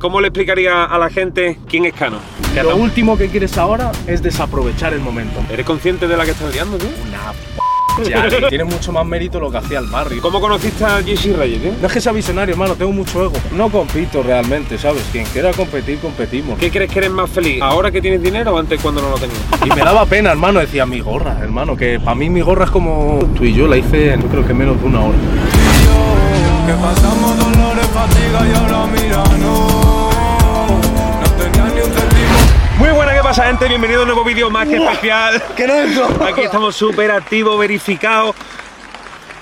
¿cómo le explicaría a la gente quién es Cano? ¿Qué Lo último que quieres ahora es desaprovechar el momento. ¿Eres consciente de la que estás liando, tío? Una p ya, tiene mucho más mérito lo que hacía el barrio. ¿Cómo conociste a Jesse Reyes, tío? No es que sea visionario, hermano, tengo mucho ego. No compito realmente, ¿sabes? Quien quiera competir, competimos. ¿Qué crees que eres más feliz? ¿Ahora que tienes dinero o antes cuando no lo tenías? Y me daba pena, hermano, decía mi gorra, hermano, que para mí mi gorra es como tú y yo, la hice en, yo creo que menos de una hora. Que pasamos dolores, fatiga y ahora mira, no. Pasa, gente? Bienvenido a un nuevo vídeo más que especial. ¿Qué no es? Aquí estamos súper activos, verificados.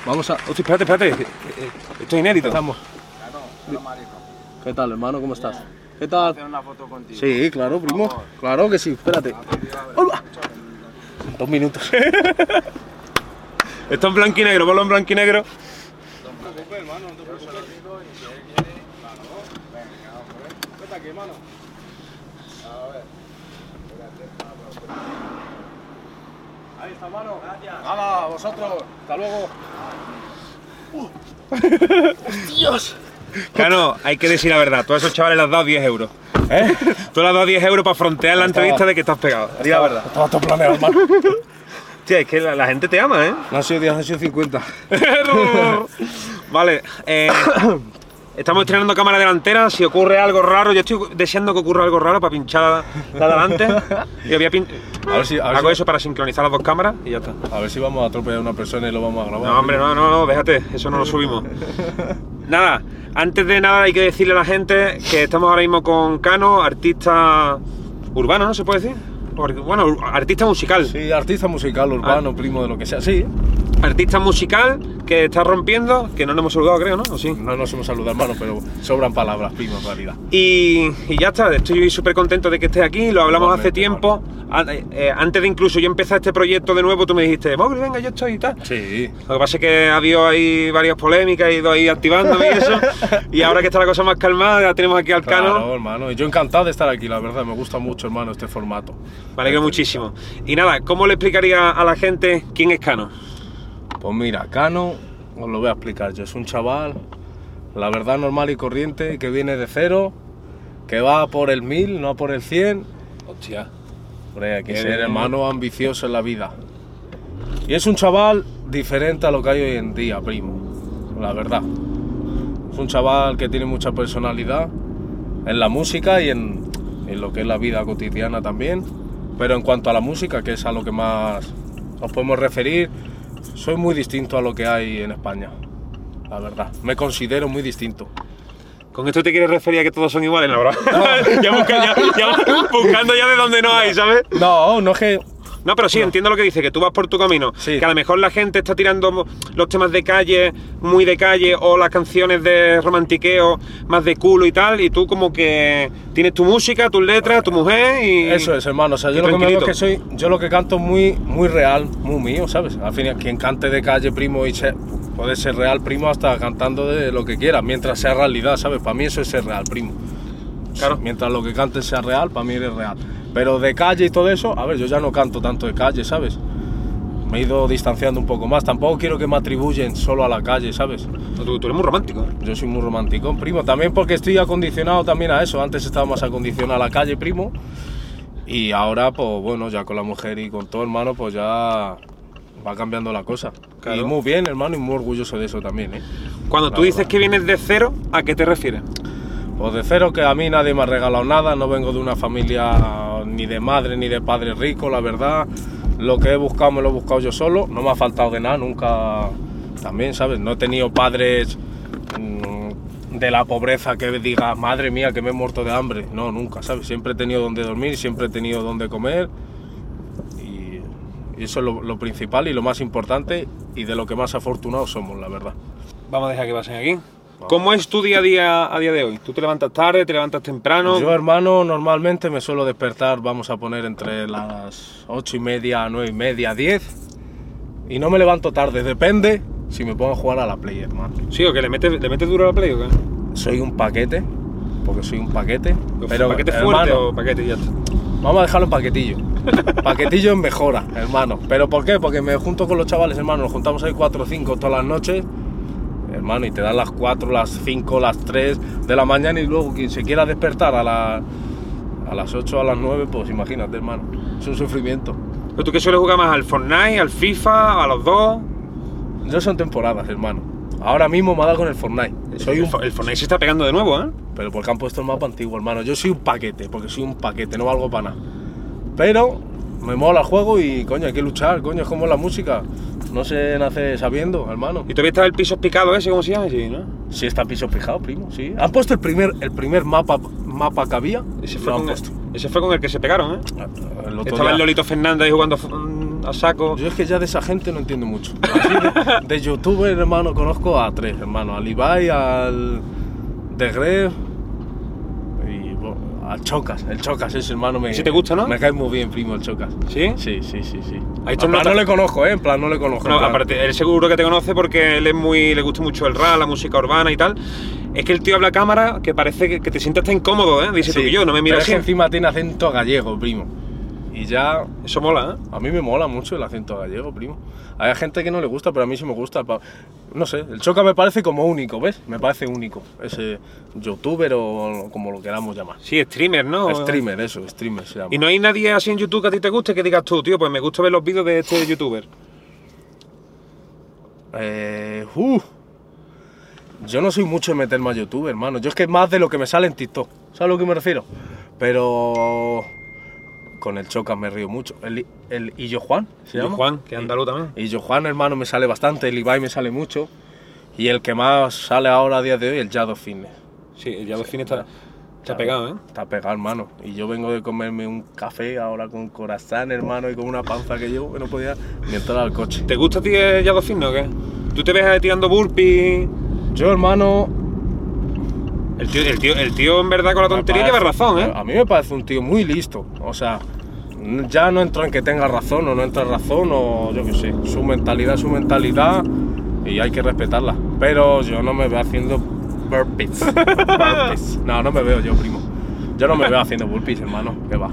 Vamos a... Hostia, espérate, espérate. Eh, eh, Esto es inédito. Estamos. ¿Qué tal, hermano? ¿Cómo estás? ¿Qué tal? una foto contigo. Sí, claro, primo. Claro que sí, espérate. Hola. Dos minutos. Esto en blanco y negro, ponlo en blanco y negro. Ahí está, mano. Gracias. Hala, vosotros. Hasta luego. Dios. Claro, hay que decir la verdad. Tú a esos chavales les has dado 10 euros. ¿Eh? Tú le has dado 10 euros para frontear la Estaba- entrevista de que estás pegado. Di la verdad. Estaba todo planeado, hermano. Tía, es que la, la gente te ama, ¿eh? No han sido 10, han sido 50. vale, eh, estamos estrenando cámara delantera. Si ocurre algo raro, yo estoy deseando que ocurra algo raro para pinchar la, la delante. Y voy a pin- A ver si- a ver Hago si- eso para sincronizar las dos cámaras y ya está. A ver si vamos a atropellar a una persona y lo vamos a grabar. No, hombre, no, no, no, déjate, eso no lo subimos. Nada, antes de nada hay que decirle a la gente que estamos ahora mismo con Cano, artista urbano, ¿no se puede decir? Bueno, artista musical. Sí, artista musical, urbano, primo de lo que sea. Sí. Artista musical que está rompiendo, que no nos hemos saludado, creo, ¿no? ¿O sí? No nos hemos saludado, hermano, pero sobran palabras, primo, en realidad. Y, y ya está, estoy súper contento de que estés aquí, lo hablamos hace tiempo. An- eh, antes de incluso yo empezar este proyecto de nuevo, tú me dijiste, Mauri, venga, yo estoy y tal. Sí. Lo que pasa es que ha habido ahí varias polémicas, he ido ahí activándome y eso. y ahora que está la cosa más calmada, ya tenemos aquí al Claro, Cano. hermano. Y yo encantado de estar aquí, la verdad. Me gusta mucho, hermano, este formato. Me alegro muchísimo. Y nada, ¿cómo le explicaría a la gente quién es Cano? Pues mira, Cano, os lo voy a explicar yo. Es un chaval, la verdad, normal y corriente, que viene de cero, que va por el mil, no por el cien. Hostia. Hombre, hay que ser bien. hermano ambicioso en la vida. Y es un chaval diferente a lo que hay hoy en día, primo. La verdad. Es un chaval que tiene mucha personalidad en la música y en, en lo que es la vida cotidiana también. Pero en cuanto a la música, que es a lo que más nos podemos referir, soy muy distinto a lo que hay en España. La verdad. Me considero muy distinto. ¿Con esto te quieres referir a que todos son iguales? No, ya, busca- ya- ya buscando ya de donde no hay, ¿sabes? No, no es que No, pero sí, entiendo lo que dice, que tú vas por tu camino. Sí. Que a lo mejor la gente está tirando los temas de calle, muy de calle, o las canciones de romantiqueo, más de culo y tal, y tú como que tienes tu música, tus letras, tu mujer y... Eso es, hermano. O sea, y yo lo que me veo es tranquilito. que soy, yo lo que canto es muy, muy real, muy mío, ¿sabes? Al final, quien cante de calle, primo, y se- puede ser real, primo, hasta cantando de lo que quiera, mientras sea realidad, ¿sabes? Para mí eso es ser real, primo. Claro. Mientras lo que cantes sea real, para mí eres real. Pero de calle y todo eso, a ver, yo ya no canto tanto de calle, ¿sabes? Me he ido distanciando un poco más. Tampoco quiero que me atribuyen solo a la calle, ¿sabes? Tú, tú eres muy romántico. ¿eh? Yo soy muy romántico, primo. También porque estoy acondicionado también a eso. Antes estaba más acondicionado a la calle, primo. Y ahora, pues bueno, ya con la mujer y con todo, hermano, pues ya va cambiando la cosa. Claro. Y muy bien, hermano, y muy orgulloso de eso también, ¿eh? Cuando tú La dices verdad. que vienes de cero, ¿a qué te refieres? Pues de cero que a mí nadie me ha regalado nada, no vengo de una familia ni de madre ni de padre rico, la verdad. Lo que he buscado me lo he buscado yo solo, no me ha faltado de nada, nunca también, ¿sabes? No he tenido padres mm, de la pobreza que diga, madre mía, que me he muerto de hambre. No, nunca, ¿sabes? Siempre he tenido donde dormir, siempre he tenido donde comer. Y, eso es lo, lo principal y lo más importante y de lo que más afortunados somos, la verdad. Vamos a dejar que pasen aquí. ¿Cómo es tu día a día a día de hoy? ¿Tú te levantas tarde, te levantas temprano? Yo, hermano, normalmente me suelo despertar, vamos a poner entre las 8 y media, 9 y media, 10. Y no me levanto tarde, depende si me pongo a jugar a la Play, hermano. Sí, o que le metes, le metes duro a la play o qué? Soy un paquete, porque soy un paquete. Pero, ¿Paquete hermano, fuerte o paquete ya está? Vamos a dejarlo en paquetillo. paquetillo en mejora, hermano. ¿Pero por qué? Porque me junto con los chavales, hermano. Nos juntamos ahí 4 o 5 todas las noches. Hermano, y te dan las 4, las 5, las 3 de la mañana y luego quien se quiera despertar a, la- a las 8 a las 9, pues imagínate, hermano. Es un sufrimiento. ¿Pero tú qué sueles jugar más? ¿Al Fortnite, al FIFA, a los dos? No son temporadas, hermano. Ahora mismo me ha dado con el Fortnite. Soy el, un el Fortnite se está pegando de nuevo, ¿eh? Pero porque han puesto el mapa antiguo, hermano. Yo soy un paquete, porque soy un paquete, no valgo para nada. Pero me mola el juego y, coño, hay que luchar, coño, es como la música. No se nace sabiendo, hermano. ¿Y todavía está el piso picado ese, cómo se llama? Sí, ¿no? Sí está piso fijado, primo, sí. Han puesto el primer, el primer mapa, mapa que había. Ese fue, con, puesto. ese fue con el que se pegaron, ¿eh? El otro Estaba el Lolito Fernández ahí jugando mm, a saco. Yo es que ya de esa gente no entiendo mucho. Así de, de youtuber, hermano, conozco a tres, hermano. Al Ibai, al de bueno, al Chocas. El Chocas ese hermano me... ¿Ese te gusta, no? Me cae muy bien, primo, el Chocas. ¿Sí? Sí, sí, sí, sí. En plan, no le conozco, ¿eh? En plan, no le conozco. No, aparte, él seguro que te conoce porque él es muy. le gusta mucho el rap, la música urbana y tal. Es que el tío habla a cámara que parece que, te sientas hasta incómodo, ¿eh? Dice tú Sí, que yo, no me miras es que encima tiene acento gallego, primo. Y ya Eso mola, ¿eh? A mí me mola mucho el acento gallego, primo. Hay gente que no le gusta, pero a mí sí me gusta. No sé, el Choca me parece como único, ¿ves? Me parece único. Ese youtuber o como lo queramos llamar. Sí, streamer, ¿no? Streamer, eso, streamer se llama. Y no hay nadie así en YouTube que a ti te guste que digas tú, tío, pues me gusta ver los vídeos de este youtuber. Eh, uh, yo no soy mucho de meterme a YouTube, hermano. Yo es que más de lo que me sale en TikTok. ¿Sabes a lo que me refiero? Pero con el Choca me río mucho. El, el Illo Juan, ¿se Y llama? Juan, que andaluz también. Yo Juan, hermano, me sale bastante, el Ibai me sale mucho. Y el que más sale ahora a día de hoy, el Jado Fitness. Sí, el Yado Fin está, está Claro, pegado, ¿eh? Está pegado, hermano. Y yo vengo de comerme un café ahora con corazón, hermano, y con una panza que llevo que no podía ni entrar al coche. ¿Te gusta a ti el Yado Fin, o qué? ¿Tú te ves tirando burpees? Yo, hermano. El tío, el tío, el tío en verdad con la tontería parece- lleva razón, ¿eh? A mí me parece un tío muy listo. O sea, ya no entro en que tenga razón o no entra razón o yo qué sé. Su mentalidad es su mentalidad y hay que respetarla. Pero yo no me veo haciendo burpees. Burpees. No, no me veo yo, primo. Yo no me veo haciendo burpees, hermano. Que va.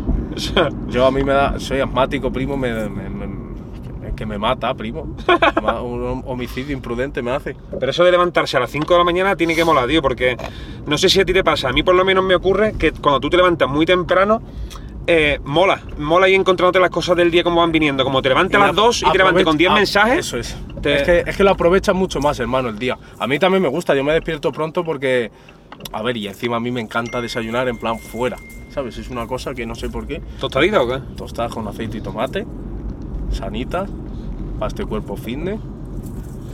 Yo a mí me da, soy asmático, primo, me, me- me- que me mata, primo. Un homicidio imprudente me hace. Pero eso de levantarse a las 5 de la mañana tiene que molar, tío, porque no sé si a ti te pasa, a mí por lo menos me ocurre que cuando tú te levantas muy temprano, eh, mola, mola ir encontrándote las cosas del día como van viniendo, como te levantes a las 2 y te levantes con 10 Aprovecha- ah, mensajes. Eso es. te- Es, que, es que lo aprovechas mucho más, hermano, el día. A mí también me gusta, yo me despierto pronto porque. A ver, y encima a mí me encanta desayunar en plan fuera. ¿Sabes? Es una cosa que no sé por qué. ¿Tostadita o qué? Tostadas con aceite y tomate, sanitas, para este cuerpo fitness.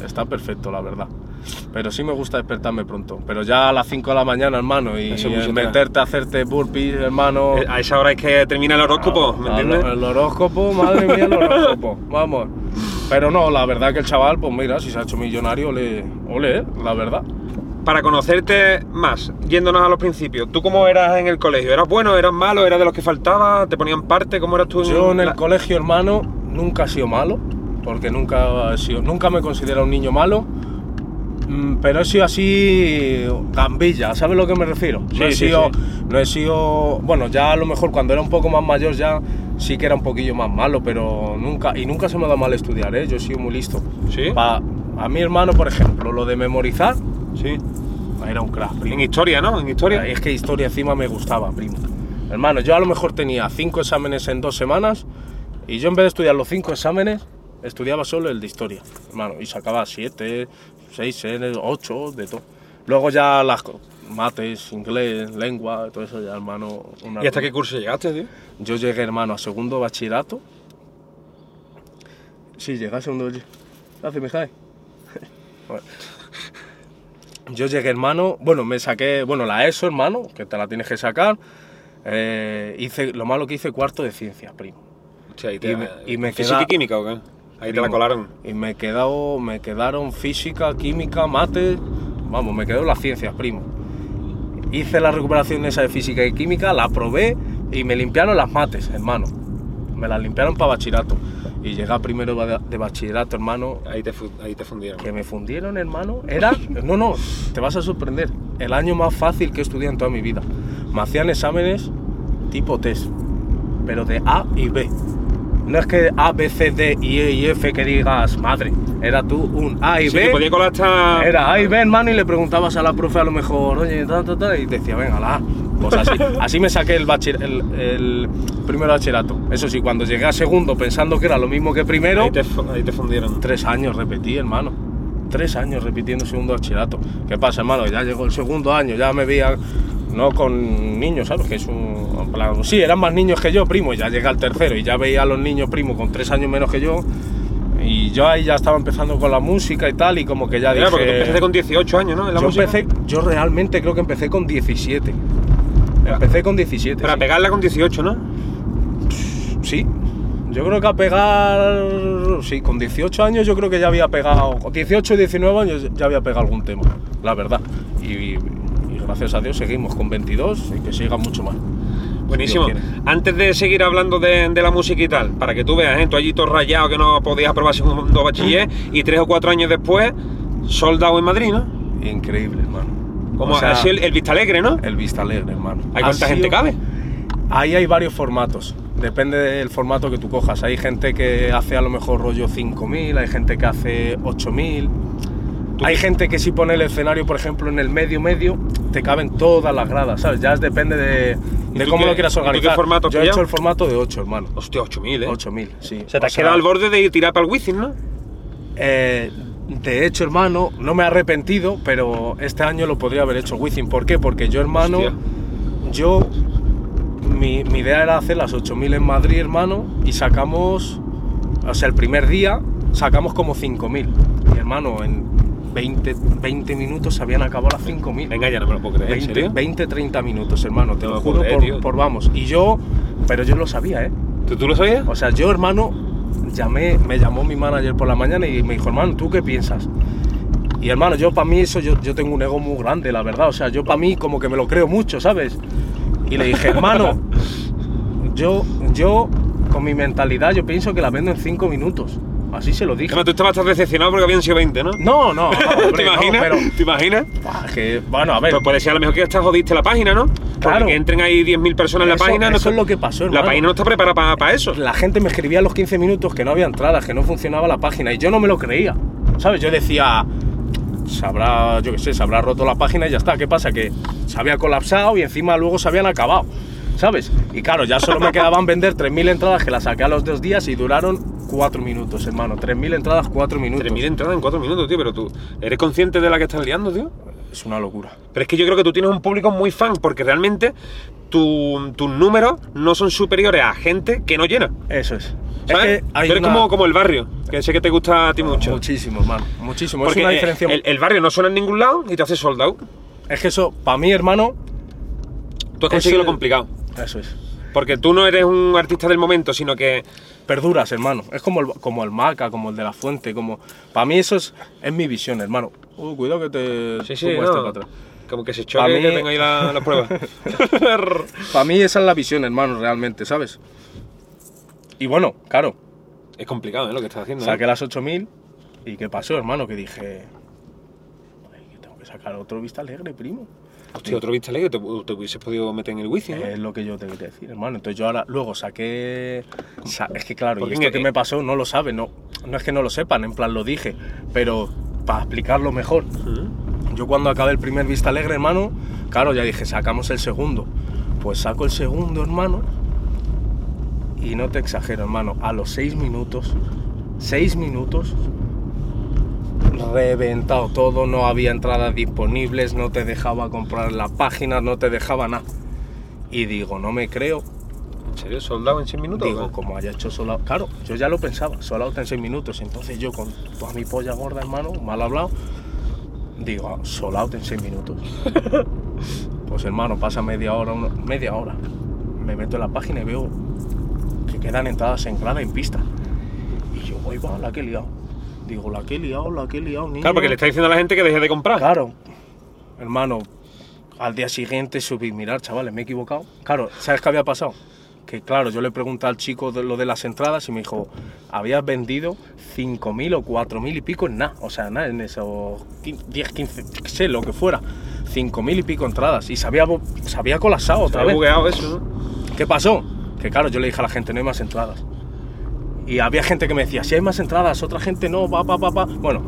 Está perfecto, la verdad. Pero sí me gusta despertarme pronto. Pero ya a las 5 de la mañana, hermano, y Eso meterte a hacerte burpees, hermano. Eh, A esa hora es que termina el horóscopo, ¿me Ah, entiendes? El horóscopo, madre mía, el horóscopo. Vamos. Pero no, la verdad que el chaval, pues mira, si se ha hecho millonario, ole, ole, eh, la verdad. Para conocerte más, yéndonos a los principios, ¿tú cómo eras en el colegio? ¿Eras bueno, eras malo, eras de los que faltaba? ¿Te ponían parte? ¿Cómo eras tú? Yo en el la- colegio, hermano, nunca he sido malo, porque nunca he sido, nunca me he considerado un niño malo. Mm, Pero he sido así gambilla, ¿sabes a lo que me refiero? No Sí, he sí, sido, sí. no he sido, bueno, ya a lo mejor cuando era un poco más mayor ya sí que era un poquillo más malo, pero nunca y nunca se me ha dado mal estudiar, ¿eh? Yo he sido muy listo. ¿Sí? Pa- a mi hermano, por ejemplo, lo de memorizar Sí. era un crack, primo. En historia, ¿no? En historia. Es que historia encima me gustaba, primo. Hermano, yo a lo mejor tenía cinco exámenes en dos semanas y yo en vez de estudiar los cinco exámenes, estudiaba solo el de historia, hermano, y sacaba siete, seis, eh, ocho, de todo. Luego ya las mates, inglés, lengua, todo eso ya, hermano. una ¿Y hasta qué curso llegaste, tío? Yo llegué, hermano, a segundo bachillerato. Sí, llegué a segundo bachillerato. Bueno. Yo llegué, hermano, bueno, me saqué, bueno, la ESO, hermano, que te la tienes que sacar. Eh, hice, lo malo que hice cuarto de ciencias, primo. Ahí te, Y me- y me ¿Física queda- y química o qué? Ahí te la colaron. Y me, he quedado, me quedaron física, química, mate, vamos, me quedó las ciencias, primo. Hice la recuperación esa de física y química, la probé y me limpiaron las mates, hermano. Me las limpiaron para bachillerato. Y llegué a primero de bachillerato, hermano, Ahí te, ahí te fundieron. que me fundieron, hermano. Era, no, no, te vas a sorprender. El año más fácil que he estudiado en toda mi vida. Me hacían exámenes tipo test, pero de A y B. no es que A, B, C, D, I, E y F que digas madre. Era tú un A y Sí, B. que podía colar hasta. Era A y B, hermano, y le preguntabas a la profe a lo mejor, oye, ta, ta, ta, y decía, venga, la A. Pues así, así me saqué el, bachiller- el, el primer bachillerato. Eso sí, cuando llegué a segundo pensando que era lo mismo que primero, Ahí te, ahí te fundieron. tres años repetí, hermano. Tres años repitiendo segundo bachillerato. ¿Qué pasa, hermano? Ya llegó el segundo año, ya me veía, no con niños, ¿sabes? Que es un. plan, sí, eran más niños que yo, primo, y ya llega el tercero y ya veía a los niños primos con tres años menos que yo. Y yo ahí ya estaba empezando con la música y tal, y como que ya Mira, dije. porque tú empezaste con 18 años, ¿no? En la yo música. empecé, yo realmente creo que empecé con 17. Empecé con 17. Para sí. pegarla con 18, ¿no? Sí. Yo creo que a pegar. Sí, con 18 años yo creo que ya había pegado. Con 18 y 19 años ya había pegado algún tema, la verdad. Y gracias a Dios seguimos con 22 y que siga mucho más. Buenísimo. Si. Antes de seguir hablando de, de la música y tal, para que tú veas, ¿eh? tú allí todo rayado que no podías aprobar segundo bachiller y tres o cuatro años después, soldado en Madrid, ¿no? Increíble, hermano. Como O sea, así el, el Vista Alegre, ¿no? el Vista Alegre, hermano. ¿Hay Ha cuánta gente cabe? Ahí hay varios formatos. Depende del formato que tú cojas. Hay gente que hace a lo mejor rollo 5.000, hay gente que hace 8.000. Hay gente que si pone el escenario, por ejemplo, en el medio medio, te caben todas las gradas, ¿sabes? Ya depende de, ¿Y de cómo qué- lo quieras y tú qué organizar. formato Yo he hecho el formato de 8, hermano. Hostia, 8.000, ¿eh? 8.000, sí. O sea, te has quedado al borde de tirar para el Wizzing, ¿no? eh, de hecho, hermano, no me he arrepentido, pero este año lo podría haber hecho Wizzing. ¿Por qué? Porque yo, hermano, Hostia. yo. Mi, mi idea era hacer las 8000 en Madrid, hermano, y sacamos. O sea, el primer día sacamos como 5000. Y, hermano, en 20, 20 minutos se habían acabado las 5000. Venga, ya no me lo puedo creer, ¿en 20, serio? 20, 30 minutos, hermano, te No lo juro creer, por, por vamos. Y yo. Pero yo lo sabía, ¿eh? ¿Tú, tú lo sabías? O sea, yo, hermano, llamé, me llamó mi manager por la mañana y me dijo, hermano, ¿tú qué piensas? Y hermano, yo para mí eso, yo, yo tengo un ego muy grande, la verdad. O sea, yo para mí como que me lo creo mucho, ¿sabes? Y le dije, hermano, yo, yo con mi mentalidad, yo pienso que la vendo en 5 minutos. Así se lo dije. Además, tú estabas tan decepcionado porque habían sido 20, ¿no? No, no, no, hombre, ¿Te no, imaginas? pero, ¿Te imaginas? Que, bueno, a ver, Pues puede ser a lo mejor que hasta jodiste la página, ¿no? Porque Claro. que entren ahí 10.000 personas en la Eso- página. no eso está- es lo que pasó, La página no está preparada para eso. la gente me escribía a los 15 minutos que no había entradas, que no funcionaba la página y yo no me lo creía. ¿Sabes? Yo decía, se habrá, yo qué sé, se habrá roto la página y ya está. ¿Qué pasa? Que se había colapsado y encima luego se habían acabado. ¿Sabes? Y claro, ya solo me quedaban vender 3.000 entradas que las saqué a los dos días y duraron 4 minutos, hermano. 3.000 entradas, 4 minutos. 3.000 entradas en 4 minutos, tío, pero tú eres consciente de la que estás liando, tío. Es una locura. Pero es que yo creo que tú tienes un público muy fan, porque realmente tu- tus números no son superiores a gente que no llena. Eso es. ¿Sabes? Es que hay Tú eres una- como, como el barrio, que sé que te gusta a ti mucho. Muchísimo, hermano. Muchísimo. Porque es una diferencia. el, el barrio no suena en ningún lado y te hace sold out. Es que eso, para mí, hermano, Tú has Es conseguido el- lo complicado. eso es. Porque tú no eres un artista del momento, sino que perduras, hermano. Es como el, como el Maca, como el de la Fuente, como... Para mí eso es, es mi visión, hermano. Uh, cuidado que te Sí, sí, pongo no. este para atrás. Como que se choque mí- que tenga ahí la, la prueba. Para mí esa es la visión, hermano, realmente, ¿sabes? Y bueno, claro, es complicado, ¿eh? Lo que estás haciendo. ¿eh? saqué las 8000 y ¿qué pasó, hermano? Que dije... "Ay, que tengo que sacar otro Vista Alegre, primo. Hostia, otro vista alegre, te, te hubieses podido meter en el wifi, ¿no? Es lo que yo te quería decir, hermano. Entonces yo ahora luego saqué... sa- Es que claro, y esto que me pasó no lo saben, no, no es que no lo sepan, en plan lo dije, pero para explicarlo mejor. Yo cuando acabé el primer Vista Alegre, hermano, claro, ya dije, sacamos el segundo. Pues saco el segundo, hermano, y no te exagero, hermano, a los seis minutos, seis minutos, reventado todo, no había entradas disponibles, no te dejaba comprar la página, no te dejaba nada. Y digo, no me creo, ¿En serio? ¿Soldado en 100 minutos? Digo, como haya hecho solo Claro, yo ya lo pensaba, solo en 6 minutos. Entonces yo con toda mi polla gorda, hermano, mal hablado, digo, solo out en 6 minutos. pues hermano, pasa media hora, una- media hora. Me meto en la página y veo que quedan entradas en grada en pista. Y yo, voy, va, la que he liado. Digo, la que he liado, la que he liado, niño. Claro, porque le está diciendo a la gente que deje de comprar. Claro, hermano, al día siguiente subí, mirar, chavales, me he equivocado. Claro, ¿sabes qué había pasado? Que claro, yo le pregunté al chico de lo de las entradas y me dijo, habías vendido 5.000 o 4.000 y pico en nada, o sea, nada, en esos 15, 10, 15, qué sé, lo que fuera. 5.000 y pico entradas y se había, se había colapsado Se otra ha vez. bugueado eso, ¿no? ¿Qué pasó? Que claro, yo le dije a la gente, no hay más entradas. Y había gente que me decía, si hay más entradas, otra gente no, va, va, va, va. Bueno,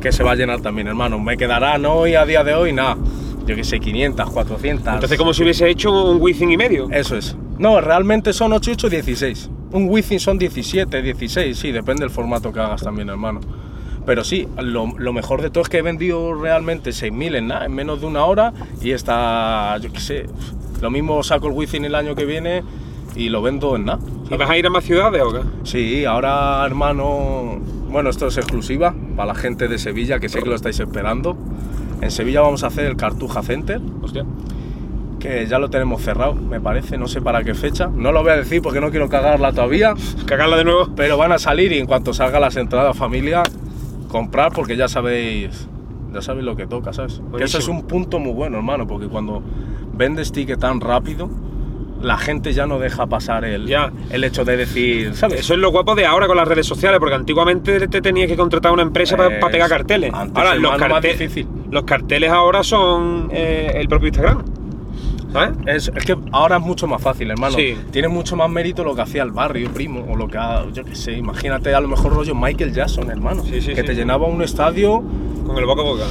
que se va a llenar también, hermano. Me quedarán hoy, a día de hoy, nada. Yo que sé, 500, 400. Entonces, como si hubiese hecho un Wizzing y medio. Eso es. No, realmente son 8, 8, 16. Un Wizzing son 17, 16, sí, depende del formato que hagas también, hermano. Pero sí, lo, lo mejor de todo es que he vendido realmente 6.000 en nada, en menos de una hora y está, yo qué sé, lo mismo saco el Wizzing el año que viene y lo vendo en nada. ¿Y vas a ir a más ciudades o qué? Sí, ahora hermano, bueno, esto es exclusiva para la gente de Sevilla, que sé que lo estáis esperando. En Sevilla vamos a hacer el Cartuja Center, Hostia. que ya lo tenemos cerrado, me parece, no sé para qué fecha. No lo voy a decir porque no quiero cagarla todavía, Cagarla de nuevo. pero van a salir y en cuanto salgan las entradas familia, comprar porque ya sabéis, ya sabéis lo que toca, ¿sabes? Que Buenísimo. es un punto muy bueno, hermano, porque cuando vendes ticket tan rápido, la gente ya no deja pasar el, Ya. el hecho de decir, ¿sabes? Eso es lo guapo de ahora con las redes sociales, porque antiguamente te tenías que contratar una empresa para Eh, pegar carteles. antes, ahora, los, hermano, más carte- difícil. los carteles ahora son eh, el propio Instagram. ¿Sabes? Es, es que ahora es mucho más fácil, hermano. Sí. Tiene mucho más mérito lo que hacía el barrio, primo, o lo que ha, yo qué sé, imagínate a lo mejor rollo Michael Jackson, hermano, Sí, sí, que te llenaba un estadio, Con el boca a boca.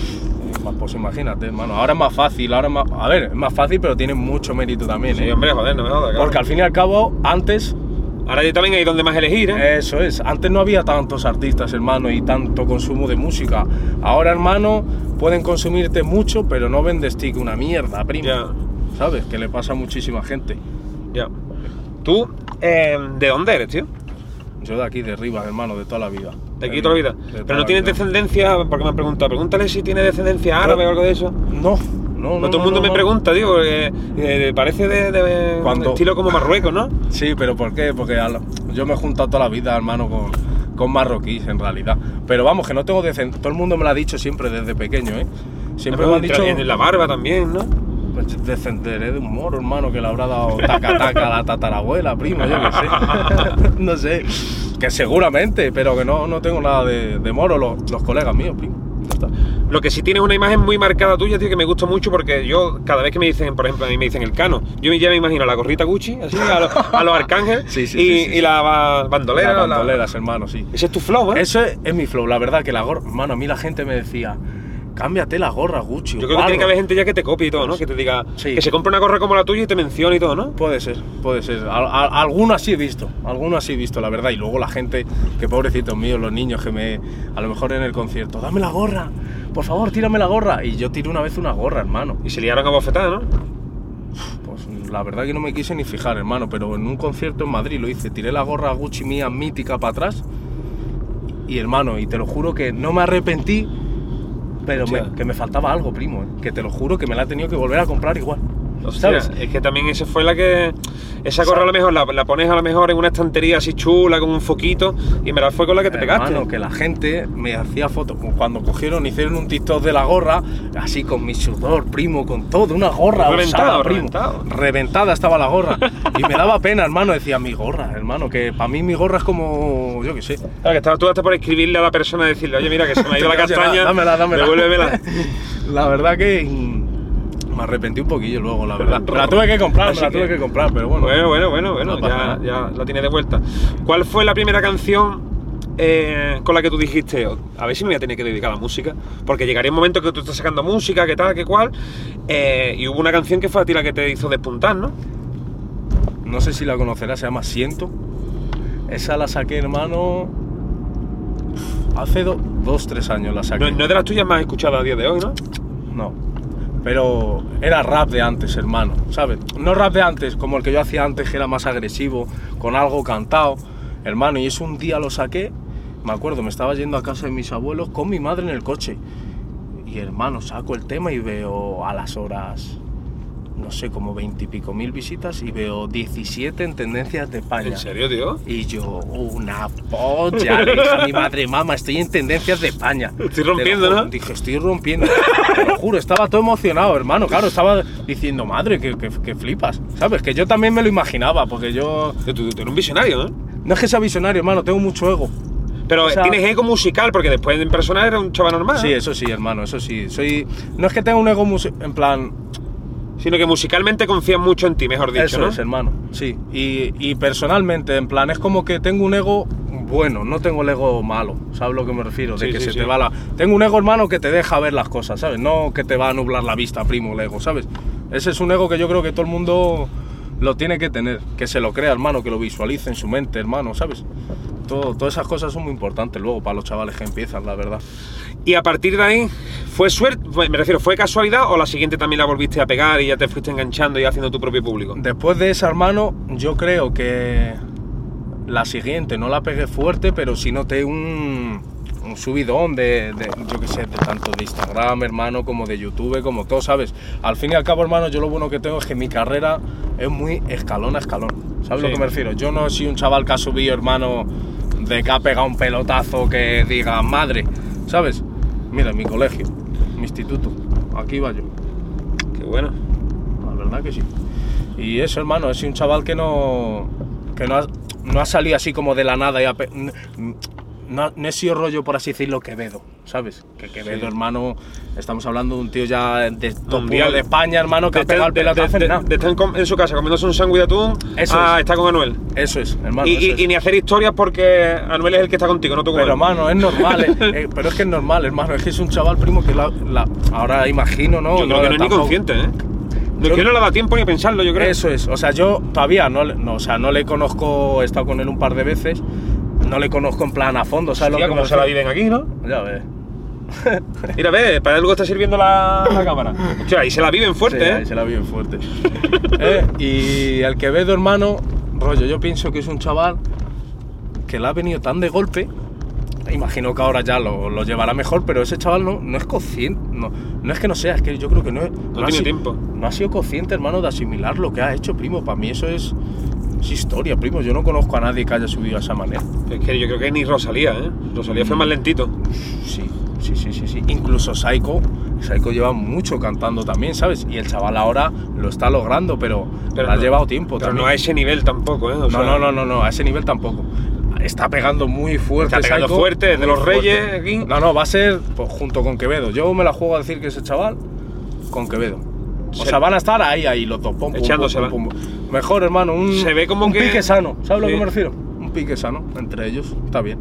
Pues imagínate, hermano, ahora es más fácil, ahora es más, a ver, es más fácil, pero tiene mucho mérito también, Sí, ¿eh? hombre, joder, no me jodas. claro. Porque al fin y al cabo, antes, Ahora ya también hay donde más elegir, ¿eh? eso es, antes no había tantos artistas, hermano, y tanto consumo de música. Ahora, hermano, pueden consumirte mucho, pero no vendes ticket una mierda, primo. Ya. ¿Sabes? Que le pasa a muchísima gente. Ya. ¿Tú, eh, de dónde eres, tío? Yo de aquí, de arriba, hermano, de toda la vida. De aquí toda la vida. De Pero no vida. descendencia, porque me han preguntado, pregúntale si tiene descendencia árabe o algo de eso. No, no, no. todo el mundo no, me no. pregunta, digo, porque eh, parece de, estilo como Marruecos, ¿no? Sí, pero ¿por qué? Porque al- yo me he juntado toda la vida, hermano, con, con marroquíes, en realidad. Pero vamos, que no tengo descendencia. Todo el mundo me lo ha dicho siempre desde pequeño, ¿eh? Siempre me han dicho. En la barba también, ¿no? Pues descenderé de un moro, hermano, que le habrá dado taca taca a la tatarabuela, primo, yo qué sé. no sé. Que seguramente, pero que no, no tengo nada de, de moro, los, los colegas míos, primo. Ya está. Lo que sí tienes una imagen muy marcada tuya, tío, que me gusta mucho porque yo, cada vez que me dicen, por ejemplo, a mí me dicen el cano, yo ya me imagino la gorrita Gucci, así, a, los- arcángeles, Sí, sí, y, sí, la ba- bandolera. Las la- bandoleras, hermano, sí. Ese es tu flow, ¿eh? Eso es, es mi flow, la verdad, que la gorra. Mano, a mí la gente me decía, cámbiate la gorra, Gucci. Yo creo que tiene que haber gente ya que te copie y todo, ¿no? Que te diga, Sí. que se compre una gorra como la tuya y te mencione y todo, ¿no? Puede ser, puede ser. Al- al- alguno así he visto, alguno así he visto, la verdad. Y luego la gente, que pobrecitos míos, los niños que me. A lo mejor en el concierto, dame la gorra, por favor, tírame la gorra. Y yo tiré una vez una gorra, hermano. Y se liaron a bofetada, ¿no? Pues la verdad que no me quise ni fijar, hermano, pero en un concierto en Madrid lo hice. Tiré la gorra Gucci mía mítica para atrás. Y hermano, y te lo juro que no me arrepentí, pero me- que me faltaba algo, primo. eh, Que te lo juro que me la he tenido que volver a comprar igual. Hostia, ¿Sabes? Es que también esa fue la que. Esa gorra a lo mejor la, la pones a lo mejor en una estantería así chula, con un foquito, y en verdad fue con la que te pegaste. Hermano, que la gente me hacía fotos. Cuando cogieron, hicieron un TikTok de la gorra, así con mi sudor, primo, con todo, una gorra primo. reventado. Reventada estaba la gorra. Y me daba pena, hermano, decía mi gorra, hermano, que para mí mi gorra es como, yo qué sé. Claro, que estabas tú hasta por escribirle a la persona y decirle, oye, mira, que se me ha ido la castaña, dámela, dámela. devuélvemela. La verdad que me arrepentí un poquillo luego, la verdad. La tuve que comprar, Así la tuve que- que comprar, pero bueno. Bueno, bueno, bueno, bueno, No ya, ya la tienes de vuelta. ¿Cuál fue la primera canción eh, con la que tú dijiste, "Oh, a ver si me voy a tener que dedicar a la música? Porque llegaría un momento que tú estás sacando música, que tal, que cual, eh, y hubo una canción que fue a ti la que te hizo despuntar, ¿no? No sé si la conocerás, se llama Siento. Esa la saqué, hermano. Hace do- dos, tres años la saqué. No, no es de las tuyas más escuchadas a día de hoy, ¿no? No. Pero era rap de antes, hermano, ¿sabes? No rap de antes, como el que yo hacía antes, que era más agresivo, con algo cantado, hermano. Y eso un día lo saqué, me acuerdo, me estaba yendo a casa de mis abuelos con mi madre en el coche. Y hermano, saco el tema y veo a las horas, no sé, como veintipico mil visitas y veo 17 en tendencias de España. ¿En serio, tío? Y yo, una polla, le dije a mi madre, mamá, estoy en tendencias de España. Estoy rompiendo, ¿no? Dije, estoy rompiendo. Te lo juro, estaba todo emocionado, hermano. Claro, estaba diciendo, madre, que, que- que flipas. ¿Sabes? Que yo también me lo imaginaba, porque yo. Tú, tú- tú eres un visionario, ¿no? No es que sea visionario, hermano, tengo mucho ego. Pero O sea- tienes ego musical, porque después en persona era un chaval normal. Sí, eso sí, hermano, eso sí. Soy. No es que tenga un ego mus- en plan. Sino que musicalmente confían mucho en ti, mejor dicho, Eso ¿no? es, hermano, sí. Y, y personalmente, en plan, es como que tengo un ego bueno, no tengo el ego malo, ¿sabes lo que me refiero? De Sí, que sí, se sí. te va la... Tengo un ego, hermano, que te deja ver las cosas, ¿sabes? No que te va a nublar la vista, primo, el ego, ¿sabes? Ese es un ego que yo creo que todo el mundo lo tiene que tener, que se lo crea, hermano, que lo visualice en su mente, hermano, ¿sabes? Todo, todas esas cosas son muy importantes luego para los chavales que empiezan, la verdad. Y a partir de ahí, ¿fue suerte? Me refiero, ¿fue casualidad o la siguiente también la volviste a pegar y ya te fuiste enganchando y haciendo tu propio público? Después de esa, hermano, yo creo que la siguiente no la pegué fuerte, pero sí noté un, un subidón de, de, yo qué sé, de tanto de Instagram, hermano, como de YouTube, como todo, ¿sabes? Al fin y al cabo, hermano, yo lo bueno que tengo es que mi carrera es muy escalón a escalón. ¿Sabes Sí. lo que me refiero? Yo no soy un chaval que ha subido, hermano, de que ha pegado un pelotazo que diga madre, ¿sabes? Mira, mi colegio, mi instituto, aquí va yo. Qué bueno. La verdad que sí. Y eso, hermano, es un chaval que no. que no ha, no ha salido así como de la nada y no, no he sido rollo, por así decirlo, Quevedo, ¿sabes? Que Quevedo, Sí. hermano, estamos hablando de un tío ya de top de España, hermano, que De, ha pegado el de- de- pelotazo de- de estar en, su casa comiéndose un sándwich de atún, Eso ah, es. está con Anuel. Eso es, hermano. y, eso y- es. y ni hacer historias porque Anuel es el que está contigo, no tú con Pero hermano, es normal, eh, eh, pero es que es normal, hermano, es que es un chaval primo que la, la- ahora imagino, ¿no? Yo creo que no es ni consciente, ¿eh? No, Yo- que no le da tiempo ni a pensarlo, yo creo. Eso es, o sea, yo todavía no, no, o sea, no le conozco, he estado con él un par de veces, no le conozco en plan a fondo, ¿sabes Hostia, lo que cómo me se la viven aquí, ¿no? Ya ves. Mira, ve, para algo está sirviendo la, la cámara. Hostia, ahí se la viven fuerte, Sí, ¿eh? ahí se la vi bien fuerte. Eh, Y el Quevedo, hermano, rollo, yo pienso que es un chaval que le ha venido tan de golpe. Imagino que ahora ya lo, lo llevará mejor, pero ese chaval no, no es consciente. No, no es que no sea, es que yo creo que no, no, ha tiene sido- tiempo. no ha sido consciente, hermano, de asimilar lo que ha hecho, primo. Para mí eso es, es historia, primo. Yo no conozco a nadie que haya subido de esa manera. Es que yo creo que ni Rosalía, ¿eh? Rosalía fue más lentito. Sí, sí, sí, sí, sí. Incluso Saiko, Saiko lleva mucho cantando también, ¿sabes? Y el chaval ahora lo está logrando, pero, Pero ha no- llevado tiempo Pero también. no a ese nivel tampoco, ¿eh? O no, sea, no, no, no, no, a ese nivel tampoco. Está pegando muy fuerte. Está pegando fuerte, de los reyes aquí. No, no, va a ser pues, junto con Quevedo. Yo me la juego a decir que ese chaval con Quevedo. O Se- sea, van a estar ahí, ahí los dos. pum, pum, Echándosela. pum. Mejor, hermano, un, Se ve como un que- pique sano. ¿Sabes lo Sí. que me refiero? Un pique sano entre ellos. Está bien.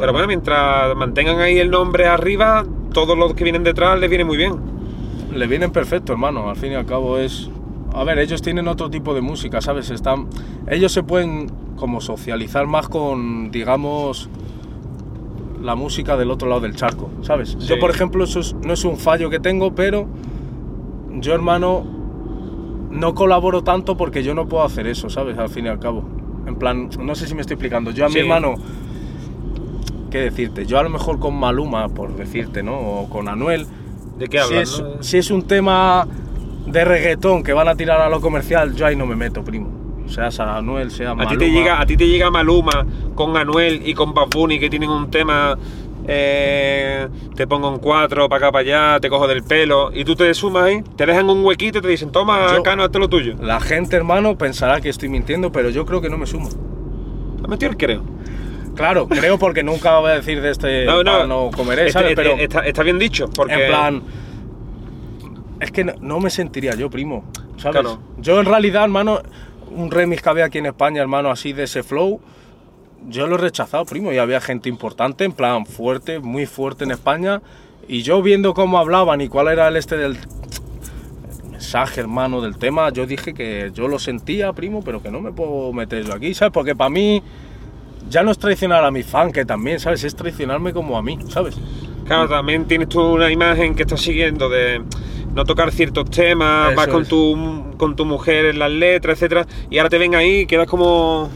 Pero bueno, mientras mantengan ahí el nombre arriba, todos los que vienen detrás les viene muy bien. Le vienen perfecto, hermano. Al fin y al cabo es. A ver, ellos tienen otro tipo de música, ¿sabes? Están. Ellos se pueden como socializar más con, digamos, la música del otro lado del charco, ¿sabes? Sí. Yo, por ejemplo, eso es- no es un fallo que tengo, pero yo, hermano, no colaboro tanto porque yo no puedo hacer eso, ¿sabes? Al fin y al cabo. En plan, no sé si me estoy explicando. Yo a Sí. mi hermano, ¿qué decirte? Yo a lo mejor con Maluma, por decirte, ¿no? O con Anuel, ¿De qué si hablan? es, no? si es un tema de reggaetón que van a tirar a lo comercial, yo ahí no me meto, primo. Sea Anuel, sea A Maluma. ti, te llega, a ti te llega Maluma con Anuel y con Bad Bunny que tienen un tema. Eh, te pongo en cuatro, para acá, para allá, te cojo del pelo y tú te sumas ahí, te dejan un huequito y te dicen, toma, Yo- Cano, hazte lo tuyo. La gente, hermano, pensará que estoy mintiendo, pero yo creo que no me sumo. ¿Has metido el creo? Claro, creo porque nunca voy a decir de este No, no, "Pa, no comeré, este- ¿sabes? este- Pero está, está bien dicho, porque. en plan, es que no, no me sentiría yo, primo, ¿sabes? Claro. Yo en realidad, hermano, un remix que había aquí en España, hermano, así de ese flow, yo lo he rechazado, primo, y había gente importante, en plan fuerte, muy fuerte en España, y yo viendo cómo hablaban y cuál era el este del el mensaje, hermano, del tema, yo dije que yo lo sentía, primo, pero que no me puedo meter yo aquí, ¿sabes? Porque para mí ya no es traicionar a mi fan, que también, ¿sabes? Es traicionarme como a mí, ¿sabes? Claro, también tienes tú una imagen que estás siguiendo de no tocar ciertos temas, Eso vas con es. tu, con tu mujer en las letras, etcétera, y ahora te ven ahí y quedas como.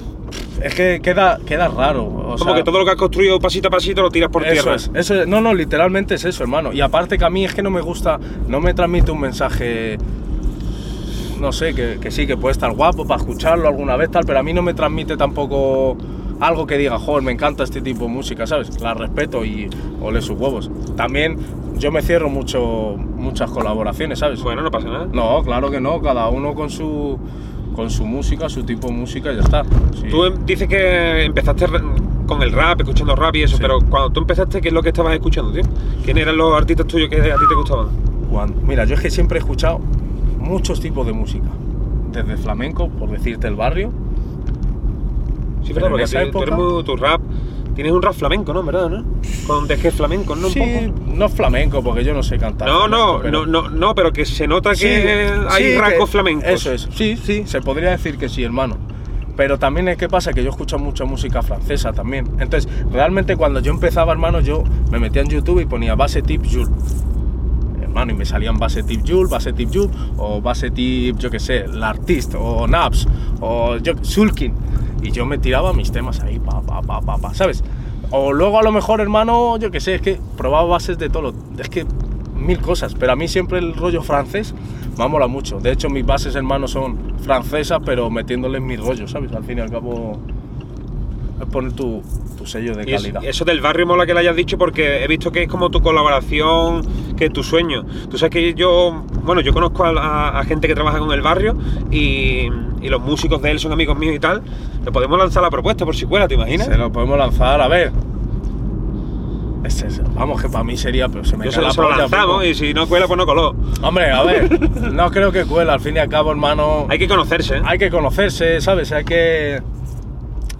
Es que queda, queda raro. o como sea, que todo lo que has construido pasito a pasito lo tiras por eso tierra. es, eso es. No, no, literalmente es eso, hermano. Y aparte que a mí es que no me gusta, no me transmite un mensaje, no sé, que, que sí, que puede estar guapo para escucharlo alguna vez, tal, pero a mí no me transmite tampoco algo que diga, joder, me encanta este tipo de música, ¿sabes? La respeto y ole sus huevos. También yo me cierro mucho, muchas colaboraciones, ¿sabes? Bueno, no pasa nada. No, claro que no, cada uno con su, con su música, su tipo de música y ya está. Sí. Tú em- dices que empezaste con el rap, escuchando rap y eso, Sí. pero cuando tú empezaste, ¿qué es lo que estabas escuchando, tío? ¿Quién eran los artistas tuyos que a ti te gustaban? Cuando- mira, yo es que siempre he escuchado muchos tipos de música. Desde flamenco, por decirte el barrio. Sí, Pero verdad, en porque esa época- muy- tu rap. Tienes un rap flamenco, ¿no? ¿Verdad, no? Con dejes flamenco, ¿no? Un sí, poco. no flamenco, porque yo no sé cantar. No, no, flamenco, pero- no, no, no, pero que se nota que Sí, hay sí, rasgos flamencos. Eso es, sí, sí, se podría decir que sí, hermano. Pero también es que pasa que yo escucho mucha música francesa también. Entonces, realmente cuando yo empezaba, hermano, yo me metía en YouTube y ponía base tip Jules. Hermano, y me salían base tip Jules, base tip Jules, o base tip, yo qué sé, L'Artiste, o Naps, o yo, Sulkin. Y yo me tiraba mis temas ahí, pa, pa, pa, pa, pa, ¿sabes? O luego a lo mejor, hermano, yo qué sé, es que probaba bases de todo. Es que mil cosas, pero a mí siempre el rollo francés me mola mucho. De hecho, mis bases, hermano, son francesas, pero metiéndole mi rollo, ¿sabes? Al fin y al cabo, es poner tu, tu sello de Y calidad. eso del barrio mola que lo hayas dicho porque he visto que es como tu colaboración, que es tu sueño. Tú sabes que yo, bueno, yo conozco a, a- a gente que trabaja con el barrio y, y los músicos de él son amigos míos y tal. Le podemos lanzar la propuesta por si cuela, ¿te imaginas? Se lo podemos lanzar, a ver. Ese es- vamos, que para mí sería, pero se me Yo se, la lanzamos y si no cuela, pues no coló. Hombre, a ver, no creo que cuela, al fin y al cabo, hermano. Hay que conocerse. ¿eh? hay que conocerse, ¿sabes? Hay que.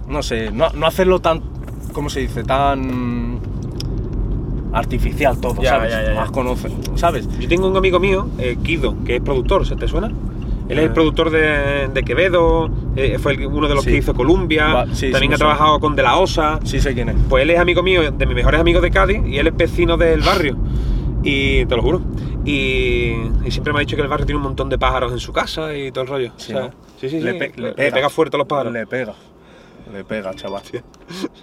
No sé, no, no hacerlo tan. ¿Cómo se dice? Tan. artificial todo, Ya, ¿sabes? ya, ya. Más conoce, ¿sabes? Yo tengo un amigo mío, eh, Kido, que es productor, ¿se te suena? Él es el Eh. productor de, de Quevedo, eh, fue el- uno de los Sí. que hizo Columbia, Va, sí, sí, también ha trabajado con De La Osa. Sí sé quién es. Pues él es amigo mío, de mis mejores amigos de Cádiz, y él es vecino del barrio. Y te lo juro. Y, y siempre me ha dicho que el barrio tiene un montón de pájaros en su casa y todo el rollo. Sí, O sea, ¿no? sí, sí, sí. Le, pe- Le, pega fuerte a los pájaros. Le pega. Le pega, chaval.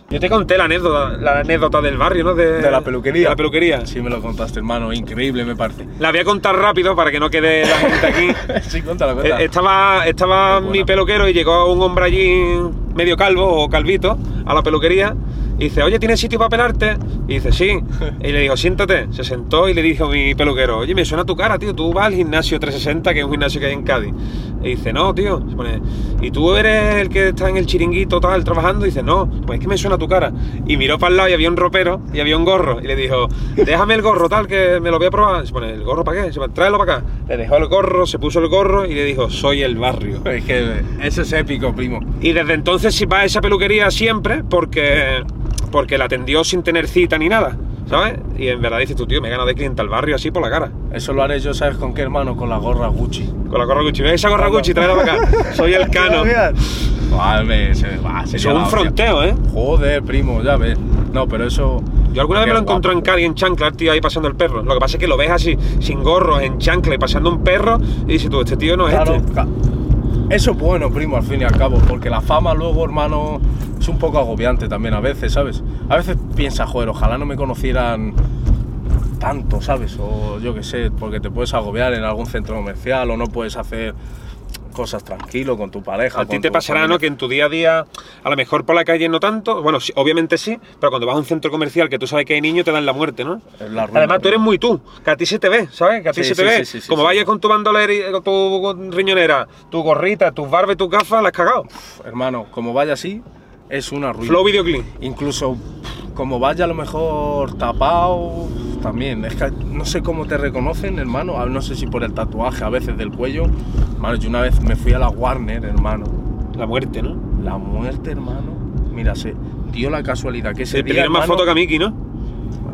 Yo te conté la anécdota, la anécdota del barrio, ¿no? De, De la peluquería. De la peluquería. Sí, me lo contaste, hermano. Increíble, me parece. La voy a contar rápido para que no quede la gente aquí. sí, cuéntala, Eh, cuéntala. Estaba, estaba Muy mi peluquero y llegó un hombre allí medio calvo o calvito a la peluquería y dice, oye, ¿tienes sitio para pelarte? Y dice, sí. Y le dijo, siéntate. Se sentó y le dijo a mi peluquero, oye, me suena tu cara, tío, tú vas al gimnasio 360, que es un gimnasio que hay en Cádiz. Y dice, no, tío. Se pone, ¿y tú eres el que está en el chiringuito tal, trabajando? Y dice, no, pues es que me suena tu cara. Y miró para el lado y había un ropero y había un gorro. Y le dijo, déjame el gorro tal, que me lo voy a probar. Se pone, ¿el gorro para qué? Se pone, tráelo para acá. Le dejó el gorro, se puso el gorro y le dijo, soy el barrio. Es que eso es épico, primo. Y desde entonces va a esa peluquería siempre porque, porque la atendió sin tener cita ni nada, ¿sabes? Y en verdad dices tú, tío, me gana de cliente al barrio así por la cara. Eso lo haré yo, ¿sabes con qué, hermano? Con la gorra Gucci. Con la gorra Gucci. ¿Ves esa gorra Gucci? Tráela para acá. Soy el cano. Vale, se, va, sería un fronteo, ¿eh? Joder, primo, ya ves. No, pero eso. Yo alguna vez me lo encontré en. Cali en chancla, el tío ahí pasando el perro. Lo que pasa es que lo ves así, sin gorro, en chancla y pasando un perro, y dices tú, este tío no es Claro, este. Eso es bueno, primo, al fin y al cabo, porque la fama luego, hermano, es un poco agobiante también a veces, ¿sabes? A veces piensa, joder, ojalá no me conocieran tanto, ¿sabes? O yo qué sé, porque te puedes agobiar en algún centro comercial o no puedes hacer cosas tranquilo con tu pareja. A ti te pasará, familia. ¿no? Que en tu día a día, a lo mejor por la calle no tanto, bueno, sí, obviamente sí, pero cuando vas a un centro comercial que tú sabes que hay niños, te dan la muerte, ¿no? Es la ruina, Además, tú eres muy tú, que a ti se te ve, ¿sabes? Que a ti Sí, se te sí, ve. Como vayas con tu bandolera tu riñonera, tu gorrita, tus barbas y tus gafas, la has cagado. Hermano, como vaya así, es una ruina. Flow videoclip. Incluso como vaya a lo mejor tapado, también. Es que no sé cómo te reconocen, hermano. Ah, No sé si por el tatuaje a veces del cuello. Hermano, yo una vez me fui a la Warner, hermano. La muerte, ¿no? La muerte, hermano. Mira, se dio la casualidad que ese Se día. pidieron más hermano, fotos que a Miki, ¿no?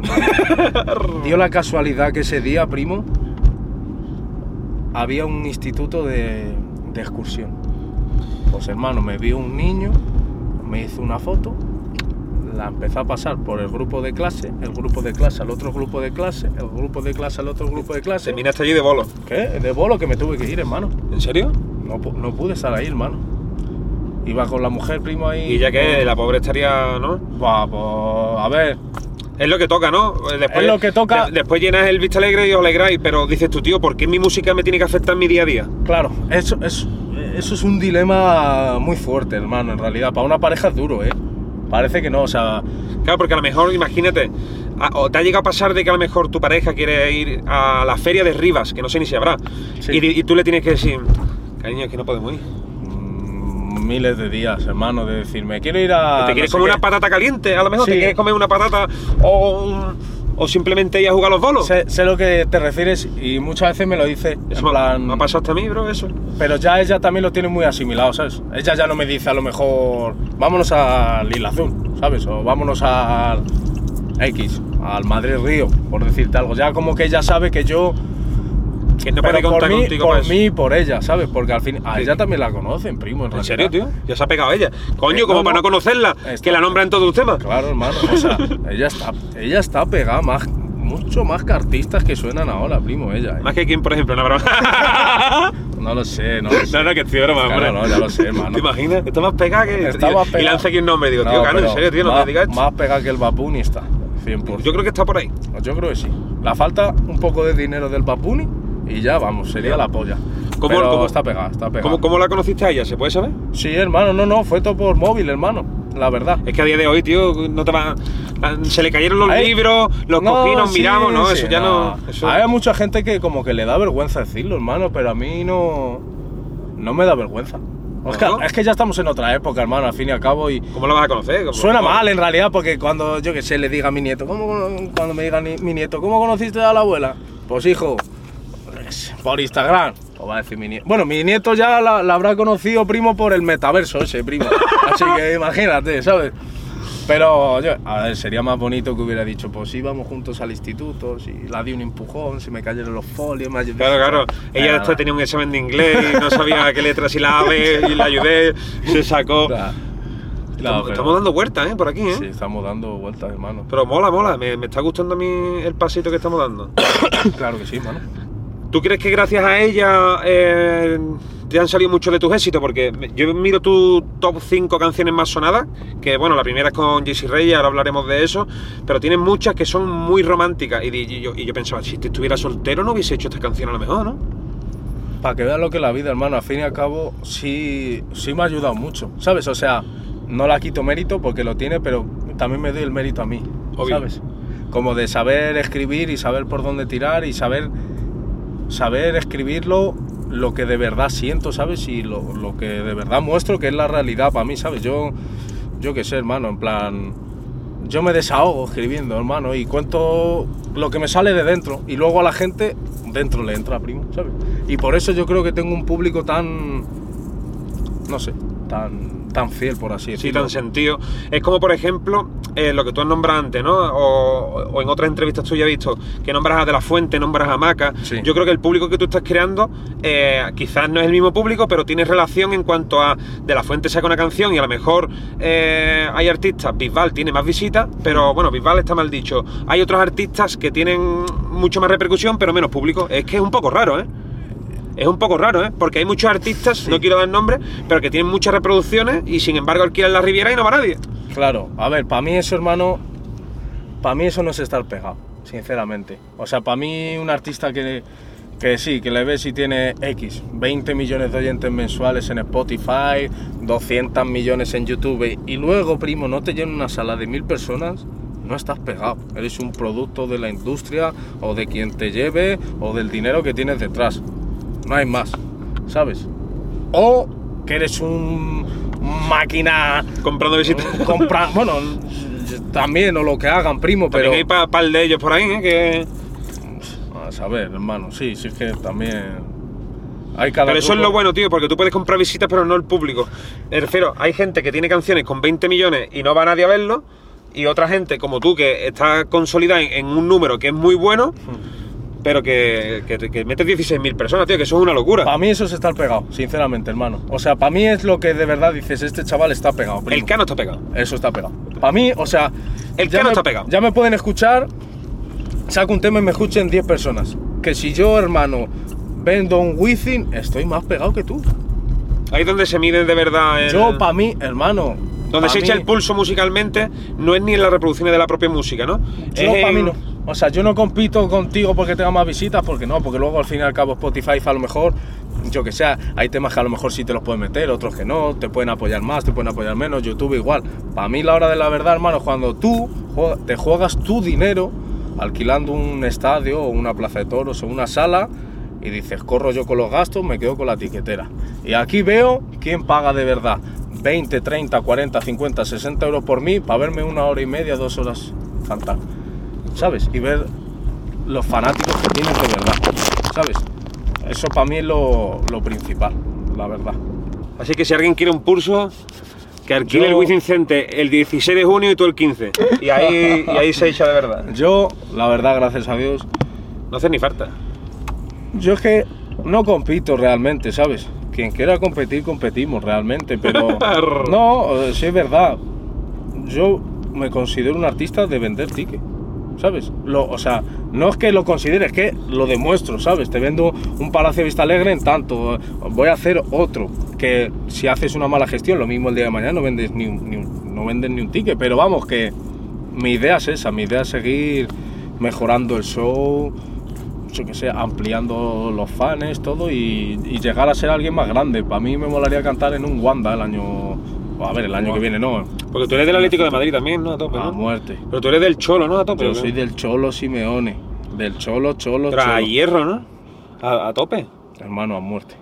Dio la casualidad que ese día, primo, había un instituto de, de excursión. Pues hermano, me vio un niño, me hizo una foto, la empezó a pasar por el grupo de clase, el grupo de clase al otro grupo de clase, el grupo de clase al otro grupo de clase. Terminaste allí de bolo. ¿Qué? De bolo que me tuve que ir, hermano. ¿En serio? No, no pude estar ahí, hermano. Iba con la mujer, primo, ahí. Y ya que la pobre estaría, ¿no? Buah, pues, a ver, Es lo que toca, ¿no? Después, Es lo que toca. de- después llenas el Vista Alegre y os alegráis, pero dices tú, tío, ¿por qué mi música me tiene que afectar en mi día a día? Claro, eso, eso, eso es un dilema muy fuerte, hermano, en realidad. Para una pareja es duro, ¿eh? Parece que no, o sea... Claro, porque a lo mejor, imagínate, o te ha llegado a pasar de que a lo mejor tu pareja quiere ir a la feria de Rivas, que no sé ni si habrá, Sí. y, y tú le tienes que decir, cariño, es que no podemos ir. mm, miles de días, hermano, de decirme, quiero ir a... ¿Te quieres no sé comer qué". una patata caliente? A lo mejor te quieres comer una patata o un, ¿O simplemente ella juega a los bolos? Sé, sé lo que te refieres y muchas veces me lo dice Eso en me- plan... me ha pasado hasta a mí, bro, eso. Pero ya ella también lo tiene muy asimilado, ¿sabes? Ella ya no me dice a lo mejor, vámonos al Isla Azul, ¿sabes? O vámonos al X, al Madrid Río, por decirte algo. Ya como que ella sabe que yo... Que no puede por contar mí, contigo por mí y por ella, ¿sabes? Porque al fin... A ella también la conocen, primo, en, ¿En serio, tío? Ya se ha pegado ella. Coño, Eh, como no, para no. no conocerla, Está- que la nombra en todos los temas. Claro, hermano. O sea, ella está, ella está pegada más, mucho más que artistas que suenan ahora, primo, ella. ¿eh? Más que quien, por ejemplo, una broma. No lo sé, no lo sé. no, no, que estoy broma, Claro, hombre. no, ya lo sé, hermano. ¿Te imaginas? Está más pegada que. Está y, más y pegada. lanza aquí un nombre. Digo, tío, No, Cano, en pero serio, tío, no me digas. Más pegada que el Babuni está, 100%. Yo creo que está por ahí. Yo creo que sí. La falta un poco de dinero del Babuni y ya, vamos, sería la polla. ¿Cómo- Pero cómo- está pegada, está pegada. ¿Cómo, ¿Cómo la conociste a ella? ¿Se puede saber? Sí, hermano, no, no, fue todo por móvil, hermano, la verdad. Es que a día de hoy, tío, no te va. Se le cayeron los libros, los No, cogí, nos sí, miramos, no, sí, eso ya no. eso- Hay mucha gente que como que le da vergüenza decirlo, hermano, pero a mí no. No me da vergüenza. Es que, ¿No? es que ya estamos en otra época, hermano, al fin y al cabo, y ¿Cómo lo vas a conocer? ¿Cómo- suena cómo? mal en realidad, porque cuando yo que sé le diga a mi nieto, ¿cómo, cuando me diga ni- mi nieto, ¿cómo conociste a la abuela? Pues hijo, por Instagram. O va a decir mi nieto. Bueno, mi nieto ya la, la habrá conocido, primo, por el metaverso ese, primo. Así que imagínate, ¿sabes? Pero, yo, a ver, sería más bonito que hubiera dicho, pues íbamos juntos al instituto, si la di un empujón, si me cayeron los folios, me ayudó. Claro, claro. Ella Nada. después tenía un examen de inglés y no sabía qué letras y la ave y la ayudé, se sacó. Claro. Estamos, pero- estamos dando vueltas, ¿eh? Por aquí, ¿eh? Sí, estamos dando vueltas, hermano. Pero mola, mola. Me, me está gustando a mí el pasito que estamos dando. Claro que sí, hermano. ¿Tú crees que gracias a ella eh, te han salido muchos de tus éxitos? Porque yo miro tu top 5 canciones más sonadas, que bueno, la primera es con Jesse Reyes, ahora hablaremos de eso, pero tienes muchas que son muy románticas. Y, yo, y yo pensaba, si te estuviera soltero no hubiese hecho esta canción a lo mejor, ¿no? Para que veas lo que es la vida, hermano, al fin y al cabo, sí, sí me ha ayudado mucho, ¿sabes? O sea, no la quito mérito porque lo tiene, pero también me doy el mérito a mí, Obvio. ¿sabes? Como de saber escribir y saber por dónde tirar y saber, saber escribirlo lo que de verdad siento, ¿sabes? Y lo, lo que de verdad muestro que es la realidad para mí, ¿sabes? Yo, yo qué sé, hermano, en plan, yo me desahogo escribiendo, hermano, y cuento lo que me sale de dentro. Y luego a la gente, dentro le entra, primo, ¿sabes? Y por eso yo creo que tengo un público tan, no sé, tan, tan fiel, por así Sí, decirlo. tan sentido. Es como, por ejemplo, eh, lo que tú has nombrado antes, ¿no? O, o en otras entrevistas tú ya he visto que nombras a De La Fuente, nombras a Maca. Sí. Yo creo que el público que tú estás creando eh, quizás no es el mismo público, pero tiene relación en cuanto a De La Fuente saca una canción y a lo mejor eh, hay artistas, Bisbal tiene más visitas, pero bueno, Bisbal está mal dicho. Hay otros artistas que tienen mucho más repercusión, pero menos público. Es que es un poco raro, ¿eh? Es un poco raro, ¿eh? Porque hay muchos artistas, no quiero dar nombres, pero que tienen muchas reproducciones y sin embargo alquilan la Riviera y no va nadie. Claro, a ver, para mí eso, hermano, para mí eso no es estar pegado, sinceramente. O sea, para mí un artista que, que sí, que le ves y tiene X, 20 millones de oyentes mensuales en Spotify, 200 millones en YouTube, y luego, primo, no te llena una sala de mil personas, no estás pegado. Eres un producto de la industria o de quien te lleve o del dinero que tienes detrás. No hay más, ¿sabes? O que eres un máquina Comprando visitas. comprar, bueno, también o lo que hagan, primo, pero También hay pa- par de ellos por ahí, ¿eh? Que... a saber, hermano, sí, sí es que también hay cada Pero eso es lo bueno, tío, porque tú puedes comprar visitas, pero no el público. Me refiero, hay gente que tiene canciones con 20 millones y no va nadie a verlo, y otra gente como tú que está consolidada en, en un número que es muy bueno, pero que, que, que metes 16.000 personas, tío, que eso es una locura. Para mí eso es estar pegado, sinceramente, hermano. O sea, para mí es lo que de verdad dices, este chaval está pegado. primo. El cano está pegado. Eso está pegado. Para mí, o sea, El Cano me- está pegado. Ya me pueden escuchar, saco un tema y me escuchen 10 personas. Que si yo, hermano, vendo un Wizzing, estoy más pegado que tú. Ahí es donde se mide de verdad el... Yo, para mí, hermano. Donde se echa el pulso musicalmente no es ni en las reproducciones de la propia música, ¿no? Yo Es para mí en- no. O sea, yo no compito contigo porque tenga más visitas, porque no, porque luego al fin y al cabo Spotify a lo mejor, yo que sé, hay temas que a lo mejor sí te los pueden meter, otros que no, te pueden apoyar más, te pueden apoyar menos, YouTube igual. Para mí la hora de la verdad, hermano, cuando tú te juegas tu dinero alquilando un estadio o una plaza de toros o una sala y dices, corro yo con los gastos, me quedo con la tiquetera. Y aquí veo quién paga de verdad 20, 30, 40, 50, 60 euros por mí para verme una hora y media, dos horas cantar. ¿sabes? Y ver los fanáticos que tienes de verdad, ¿sabes? Eso para mí es lo, lo principal, la verdad. Así que si alguien quiere un pulso, que alquile Yo- el Wizzing Center el 16 de junio y tú el 15. Y ahí, y ahí se echa de verdad. Yo, la verdad, gracias a Dios, No hace ni falta. yo es que no compito realmente, ¿sabes? Quien quiera competir, competimos realmente, pero no, sí es verdad. Yo me considero un artista de vender tickets, ¿sabes? Lo, o sea, no es que lo considere, es que lo demuestro, ¿sabes? Te vendo un Palacio de Vista Alegre en tanto, voy a hacer otro, que si haces una mala gestión, lo mismo el día de mañana no vendes ni un, ni un- no vendes ni un ticket, pero vamos, que mi idea es esa, mi idea es seguir mejorando el show, yo que sé, ampliando los fans, todo y, y llegar a ser alguien más grande. Para mí me molaría cantar en un Wanda el año. A ver, el año que viene no, Porque tú eres del Atlético de Madrid también, ¿no? A tope, a muerte. Pero tú eres del Cholo, ¿no? A tope. Yo soy del Cholo Simeone, del Cholo, Cholo, Pero a hierro, ¿no? A, a tope. Hermano, a muerte.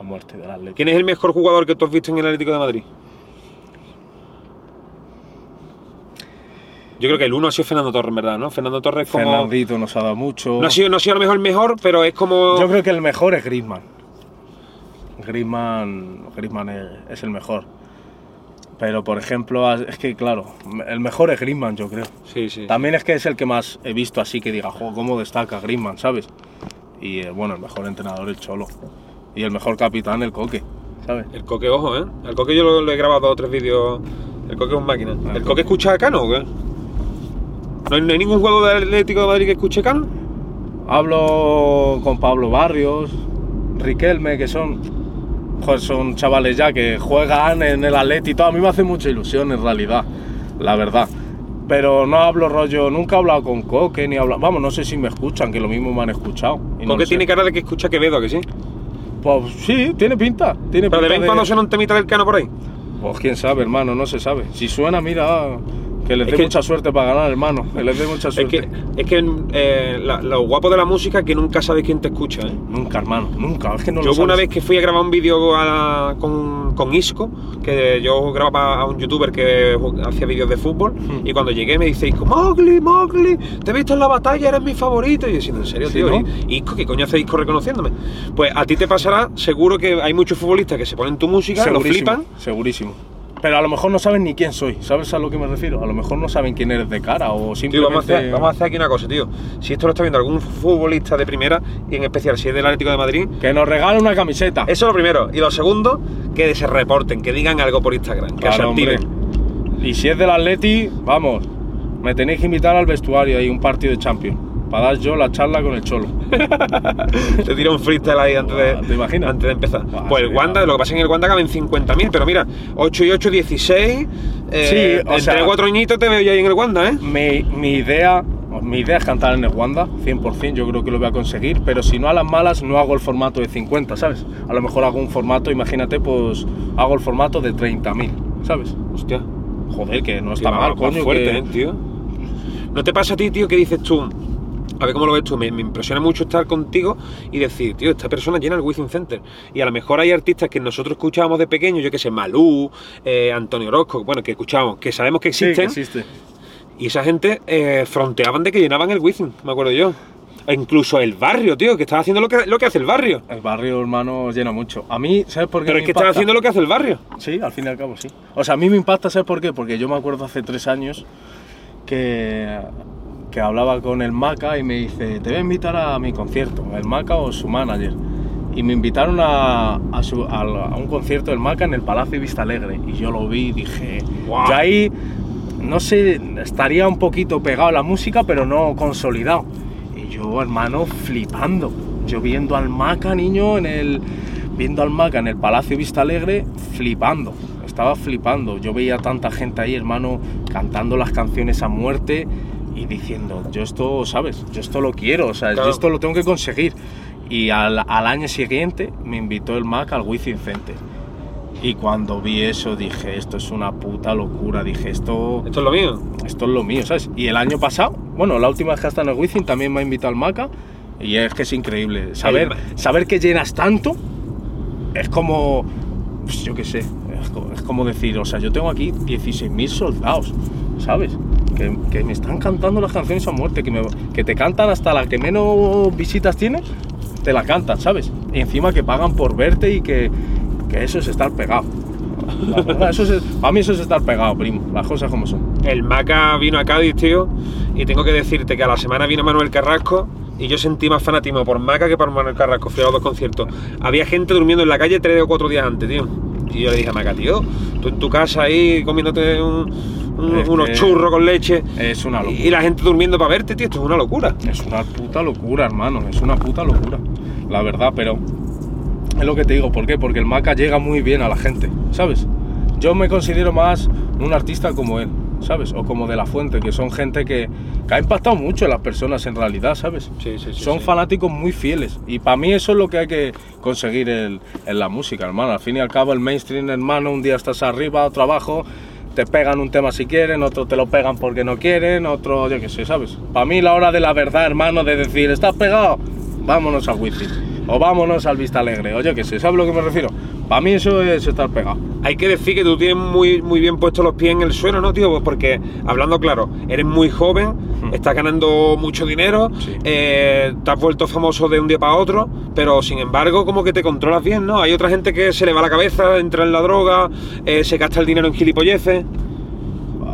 A muerte del Atlético. ¿Quién es el mejor jugador que tú has visto en el Atlético de Madrid? Yo creo que el uno ha sido Fernando Torres, en verdad, ¿no? Fernando Torres como... Fernandito nos ha dado mucho. No ha, sido, no ha sido a lo mejor el mejor, pero es como... Yo creo que el mejor es Griezmann. Griezmann, Griezmann es, es el mejor. Pero por ejemplo, es que claro, el mejor es Griezmann, yo creo. Sí, sí. También es que es el que más he visto así que diga, jo, cómo destaca Griezmann, ¿sabes? Y eh, bueno, el mejor entrenador el Cholo. Y el mejor capitán el Coque, ¿sabes? El Coque, ojo, ¿eh? El Coque yo lo, lo he grabado dos o tres vídeos. El Coque es un máquina. ¿El Coque escucha a Cano o qué? ¿No hay, no hay ningún jugador del Atlético de Madrid que escuche Cano? Hablo con Pablo Barrios, Riquelme, que son, joder, son chavales ya que juegan en el Atleti y todo. A mí me hace mucha ilusión en realidad, la verdad. Pero no hablo rollo, nunca he hablado con Coque, ni he hablado, vamos, no sé si me escuchan, que lo mismo me han escuchado. y no Coque sé. tiene cara de que escucha Quevedo, ¿a que sí? Pues sí, tiene pinta, tiene Pero de pinta vez en cuando suena un temita del Cano por ahí. Pues quién sabe, hermano, no se sabe. Si suena, mira, que les Es dé mucha suerte para ganar, hermano. Que les dé mucha Es suerte. que, es que eh, la- lo guapo de la música es que nunca sabes quién te escucha, ¿eh? Nunca, hermano, nunca. Es que no yo lo hubo una sabes. vez que fui a grabar un vídeo con, con Isco, que yo grababa a un youtuber que hacía vídeos de fútbol, Hmm. y cuando llegué me dice Isco, Mowgli, Mowgli, te he visto en la batalla, eres mi favorito. Y yo diciendo, ¿en serio, Sí, tío? ¿no? Y, Isco, ¿qué coño hace Isco reconociéndome? Pues a ti te pasará, seguro que hay muchos futbolistas que se ponen tu música, lo Segurísimo, flipan, Segurísimo. Pero a lo mejor no saben ni quién soy, ¿sabes a lo que me refiero? A lo mejor no saben quién eres de cara o Tío, simplemente... vamos a, hacer, vamos a hacer aquí una cosa, tío. Si esto lo está viendo algún futbolista de primera, y en especial si es del Atlético de Madrid, Que nos regale una camiseta. eso es lo primero. Y lo segundo, que se reporten, que digan algo por Instagram, que se Claro, activen. Y si es del Atleti, vamos, me tenéis que invitar al vestuario ahí, un partido de Champions. Para dar yo la charla con el Cholo. Te tira un freestyle ahí antes de, ¿Te imaginas? antes de empezar. Buah, pues el Wanda, lo que pasa es que en el Wanda caben 50.000, pero mira, 8 y 8, 16. Eh, Sí, o entre sea- cuatro añitos te veo ya ahí en el Wanda, ¿eh? Mi, mi idea, mi idea es cantar en el Wanda, 100%, yo creo que lo voy a conseguir, pero si no a las malas no hago el formato de 50, ¿sabes? A lo mejor hago un formato, imagínate, pues hago el formato de 30.000, ¿sabes? Hostia. Joder, que no está mal, coño. fuerte, que- ¿eh, tío? ¿No te pasa a ti, tío, que dices tú? A ver cómo lo ves tú. Me, me impresiona mucho estar contigo y decir, tío, esta persona llena el Wizzing Center. Y a lo mejor hay artistas que nosotros escuchábamos de pequeños, yo que sé, Malú, eh, Antonio Orozco, bueno, que escuchábamos, que sabemos que Sí, que existen. existe. Y esa gente eh, fronteaban de que llenaban el Wizzing, me acuerdo yo. E incluso el barrio, tío, que estaba haciendo lo que, lo que hace el barrio. El barrio, hermano, llena mucho. A mí, ¿sabes por qué Pero me es que impacta? estaba haciendo lo que hace el barrio. Sí, al fin y al cabo, sí. O sea, a mí me impacta, ¿sabes por qué? Porque yo me acuerdo hace tres años que, que hablaba con el Maca y me dice, te voy a invitar a mi concierto, el Maca o su manager. Y me invitaron a, a, su- a- a un concierto del Maca en el Palacio Vista Alegre. Y yo lo vi y dije, Guau. yo ahí, no sé, estaría un poquito pegado a la música, pero no consolidado. Y yo, hermano, flipando. Yo viendo al Maca, niño, en el. Viendo al Maca en el Palacio Vista Alegre, flipando. Estaba flipando. Yo veía tanta gente ahí, hermano, cantando las canciones a muerte y diciendo, yo esto, ¿sabes? Yo esto lo quiero, o sea, Claro. yo esto lo tengo que conseguir. Y al, al año siguiente me invitó el Mac al Wizzing Center. Y cuando vi eso dije, esto es una puta locura. Dije, esto, Esto es lo mío. esto es lo mío, ¿sabes? Y el año pasado, bueno, la última vez que en el Wizzing también me ha invitado al Maca y es que es increíble. Saber, Ma- saber que llenas tanto es como, pues, yo qué sé, es co- es como decir, o sea, yo tengo aquí 16.000 soldados, ¿sabes? que, me están cantando las canciones a muerte, que, me- que te cantan hasta la que menos visitas tiene, te la cantan, ¿sabes? Y encima que pagan por verte y que, eso es estar pegado. Eso es, para mí eso es estar pegado, primo, las cosas como son. El Maca vino a Cádiz, tío, y tengo que decirte que a la semana vino Manuel Carrasco y yo sentí más fanatismo por Maca que por Manuel Carrasco. Fui a los dos conciertos. Había gente durmiendo en la calle tres o cuatro días antes, tío. Y yo le dije a Maca, tío, tú en tu casa ahí comiéndote un- un- Es unos churros con leche Es una locura. y la gente durmiendo para verte, tío, esto es una locura. Es una puta locura, hermano, es una puta locura, la verdad, pero es lo que te digo, ¿por qué? Porque el Maca llega muy bien a la gente, ¿sabes? Yo me considero más un artista como él, ¿sabes? O como de La Fuente, que son gente que, que ha impactado mucho en las personas en realidad, ¿sabes? Sí, sí, sí. son fanáticos muy fieles y para mí eso es lo que hay que conseguir el- en la música, hermano. Al fin y al cabo el mainstream, hermano, un día estás arriba, otro abajo, te pegan un tema si quieren, otro te lo pegan porque no quieren, otro yo qué sé, ¿sabes? Para mí la hora de la verdad, hermano, de decir, ¿estás pegado? Vámonos al wifi o vámonos al Vista Alegre, o yo qué sé, ¿sabes a lo que me refiero? Para mí eso es estar pegado. Hay que decir que tú tienes muy, muy bien puestos los pies en el suelo, ¿no, tío? Pues porque, hablando claro, eres muy joven, estás ganando mucho dinero, Sí. eh, te has vuelto famoso de un día para otro, pero sin embargo, como que te controlas bien, ¿no? Hay otra gente que se le va la cabeza, entra en la droga, eh, se gasta el dinero en gilipolleces.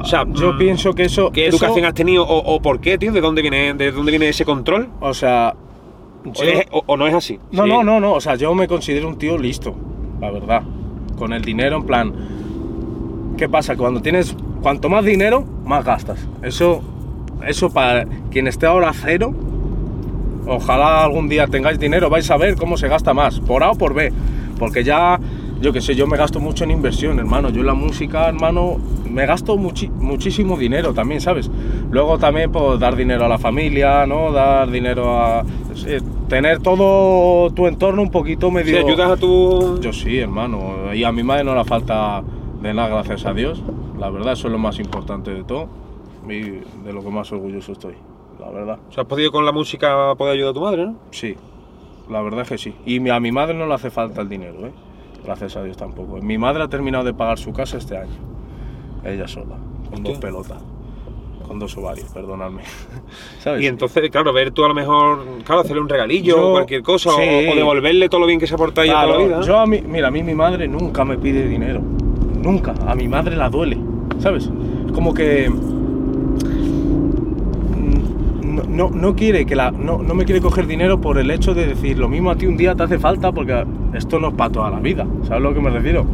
O sea, Yo mm, pienso que eso... ¿Qué eso- educación has tenido o, o por qué, tío? ¿De dónde viene, de dónde viene ese control? O sea... ¿O, yo- es- o- o no es así? No, Sí. no, no, no. O sea, yo me considero un tío listo, la verdad. Con el dinero, en plan. ¿Qué pasa? Cuando tienes. Cuanto más dinero, más gastas. Eso. Eso para quien esté ahora cero. Ojalá algún día tengáis dinero, vais a ver cómo se gasta más, por A o por B. Porque ya, yo qué sé, yo me gasto mucho en inversión, hermano. Yo en la música, hermano, me gasto muchísimo dinero también, ¿sabes? Luego también, pues, dar dinero a la familia, ¿no? Dar dinero a... sí, tener todo tu entorno un poquito medio... ayudas a tu... Yo sí, hermano. Y a mi madre no le falta de nada, gracias a Dios. La verdad, eso es lo más importante de todo. Y de lo que más orgulloso estoy, la verdad. O sea, has podido con la música poder ayudar a tu madre, ¿no? Sí, la verdad es que sí. Y a mi madre no le hace falta el dinero, ¿eh? Gracias a Dios tampoco. Mi madre ha terminado de pagar su casa este año. Ella sola, con dos pelotas. Con dos ovarios, perdonadme. ¿Sabes? Y entonces, claro, ver tú a lo mejor, claro, hacerle un regalillo Yo- o cualquier cosa, o- sí. o, devolverle todo lo bien que se ha portado Claro, toda la vida. yo a mí, mira, a mí mi madre nunca me pide dinero. Nunca. A mi madre la duele. ¿Sabes? Es como que. mm, No, no, no quiere que la. No, no me quiere coger dinero por el hecho de decir lo mismo a ti un día te hace falta porque esto no es para toda la vida. ¿Sabes a lo que me refiero?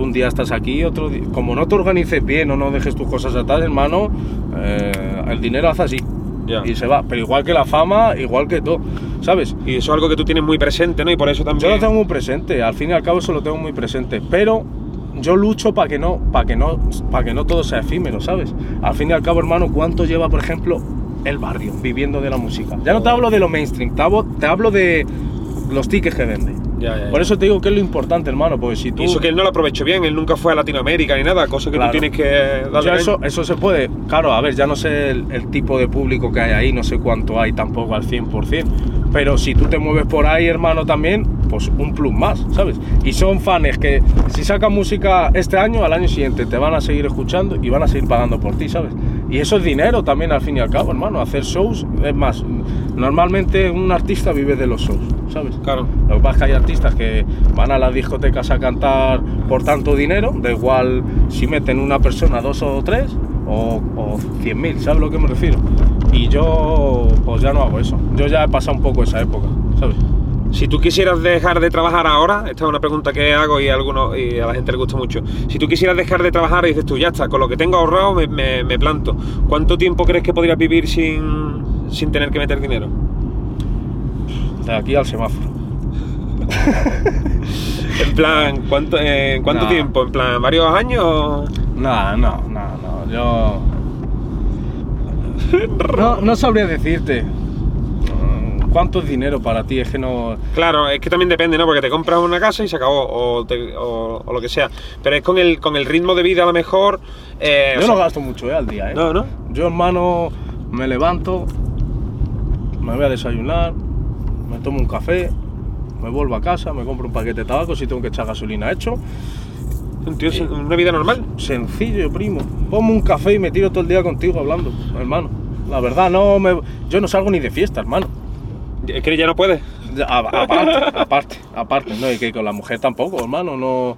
Un día estás aquí, otro día. Como no te organices bien o no dejes tus cosas atrás, hermano, eh, el dinero hace así. Ya. Y se va. Pero igual que la fama, igual que todo. ¿Sabes? Y eso es algo que tú tienes muy presente, ¿no? Y por eso Yo también... lo tengo muy presente, al fin y al cabo eso lo tengo muy presente, pero yo lucho para que no, para que no, para que no todo sea efímero, ¿sabes? Al fin y al cabo, hermano, ¿cuánto lleva, por ejemplo, el barrio viviendo de la música? Ya no te hablo de lo mainstream, te hablo, te hablo de los tickets que vende. Ya, ya, ya. Por eso te digo que es lo importante, hermano, porque si tú Y eso que él no lo aprovechó bien, él nunca fue a Latinoamérica ni nada, cosa que Claro. tú tienes que darle Ya caña. eso, eso se puede. Claro, a ver, ya no sé el, el tipo de público que hay ahí, no sé cuánto hay tampoco al 100%. Pero si tú te mueves por ahí, hermano, también, pues un plus más, ¿sabes? Y son fans que si sacan música este año, al año siguiente te van a seguir escuchando y van a seguir pagando por ti, ¿sabes? Y eso es dinero también al fin y al cabo, hermano. Hacer shows, es más, normalmente un artista vive de los shows, ¿sabes? Claro. Lo que pasa es que hay artistas que van a las discotecas a cantar por tanto dinero, da igual si meten una persona, dos o tres, o, o 100.000, ¿sabes a lo que me refiero? Y yo, pues ya no hago eso. Yo ya he pasado un poco esa época, ¿sabes? Si tú quisieras dejar de trabajar ahora, esta es una pregunta que hago y a, algunos, y a la gente le gusta mucho. Si tú quisieras dejar de trabajar y dices tú, ya está, con lo que tengo ahorrado me, me- me planto, ¿cuánto tiempo crees que podrías vivir sin, sin tener que meter dinero? De aquí al semáforo. En plan, ¿cuánto, eh, ¿en cuánto No. tiempo? ¿En plan, varios años? No, no, no, no, yo... No, no sabría decirte. Mm, ¿Cuánto es dinero para ti? Es que no... Claro, es que también depende, ¿no? Porque te compras una casa y se acabó, o, te- o- o lo que sea. Pero es con el, con el ritmo de vida a lo mejor... eh, Yo sea, no gasto mucho eh, al día, ¿eh? No, ¿no? Yo, hermano, me levanto, me voy a desayunar, me tomo un café, me vuelvo a casa, me compro un paquete de tabaco si tengo que echar gasolina hecho Un tío, sin- una vida normal. Sencillo, primo. Ponme un café y me tiro todo el día contigo hablando, hermano. La verdad, no me, yo no salgo ni de fiesta, hermano. Es que ya no puede. A- Aparte, aparte, aparte, no, y que con la mujer tampoco, hermano, no,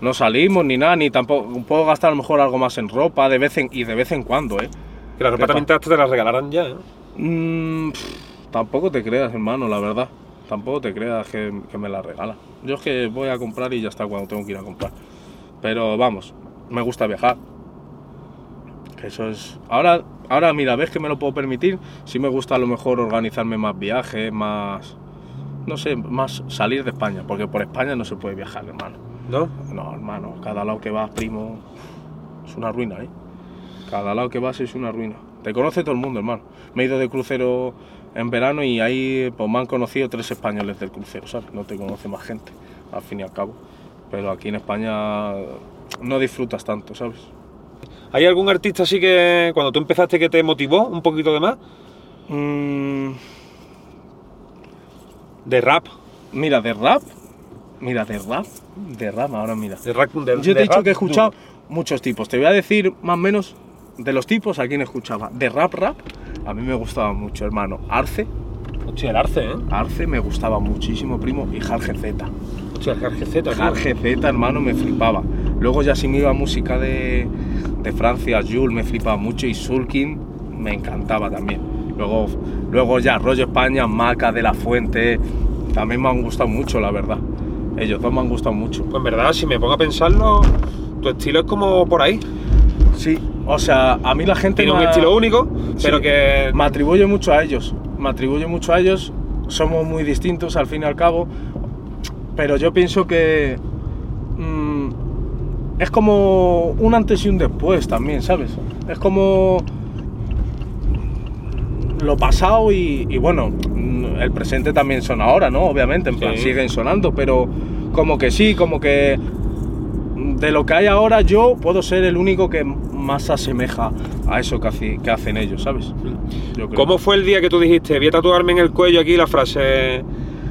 no salimos ni nada, ni tampoco, puedo gastar a lo mejor algo más en ropa de vez en, y de vez en cuando, ¿eh? Que la ropa también te, te la regalarán ya, ¿eh? Mm, pff, tampoco te creas, hermano, la verdad. Tampoco te creas que, que me la regala. Yo es que voy a comprar y ya está cuando tengo que ir a comprar. Pero vamos, me gusta viajar. Que eso es. Ahora, ahora mira, ves que me lo puedo permitir. Sí me gusta a lo mejor organizarme más viajes, más. No sé, más salir de España. Porque por España no se puede viajar, hermano. ¿No? No, hermano, cada lado que vas, primo, es una ruina, ¿eh? Cada lado que vas es una ruina. Te conoce todo el mundo, hermano. Me he ido de crucero en verano y ahí pues, me han conocido tres españoles del crucero, ¿sabes? No te conoce más gente, al fin y al cabo. Pero aquí en España no disfrutas tanto, ¿sabes? ¿Hay algún artista así que cuando tú empezaste que te motivó un poquito de más? Mm, De rap. mira, de rap, mira, de rap, de rap, ahora mira. De rap de, Yo te de he dicho rap que he escuchado duro. muchos tipos. Te voy a decir más o menos de los tipos a quién escuchaba. De rap, rap, a mí me gustaba mucho, hermano. Arce, Hostia, el Arce, ¿eh? Arce me gustaba muchísimo, primo, y Jarge Z. Hostia, el Jarge Z. Jarge Z, hermano, me flipaba. Luego ya si me iba música de, de Francia, Jules me flipaba mucho y Sulkin me encantaba también. Luego, luego ya rollo España, Maca de la Fuente, también me han gustado mucho, la verdad. Ellos dos me han gustado mucho. Pues en verdad, si me pongo a pensarlo, tu estilo es como por ahí. Sí, o sea, a mí la gente Tiene un ha- estilo único, Sí. pero que. me atribuye mucho a ellos. Me atribuye mucho a ellos. Somos muy distintos al fin y al cabo. Pero yo pienso que mm, es como un antes y un después también, ¿sabes? Es como lo pasado y, y bueno, mm, el presente también son ahora, ¿no? Obviamente, en plan, Sí. siguen sonando, pero como que sí, como que de lo que hay ahora yo puedo ser el único que más se asemeja a eso que, hace- que hacen ellos, ¿sabes? Yo creo. ¿Cómo fue el día que tú dijiste, voy a tatuarme en el cuello aquí la frase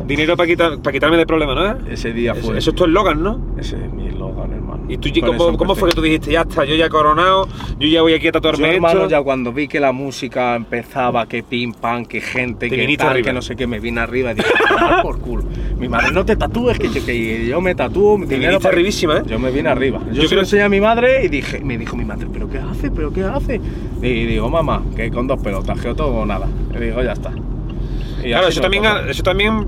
dinero para quitar, para quitarme de problemas, ¿no? Ese día fue. eso es tu eslogan, ¿no? Ese es mi eslogan, hermano. ¿Y tú, cómo, cómo fue que tú dijiste, ya está, yo ya he coronado, yo ya voy aquí a Yo, tatuarme hermano, esto? ya cuando vi que la música empezaba, que pim pam, que gente, Te que tal, arriba. que no sé qué, me vine arriba y dije, "A tomar por culo. Mi madre, no te tatúes, que yo, que yo me tatúo. mi Te dinero viniste para-". arribísima, ¿eh? Yo me vine arriba. Yo, Yo se creo- lo enseñé a mi madre y dije, me dijo mi madre, ¿pero qué hace? ¿Pero qué hace? Y digo, mamá, que con dos pelotas, que todo o nada. Y digo, ya está. Y Claro, eso también, eso también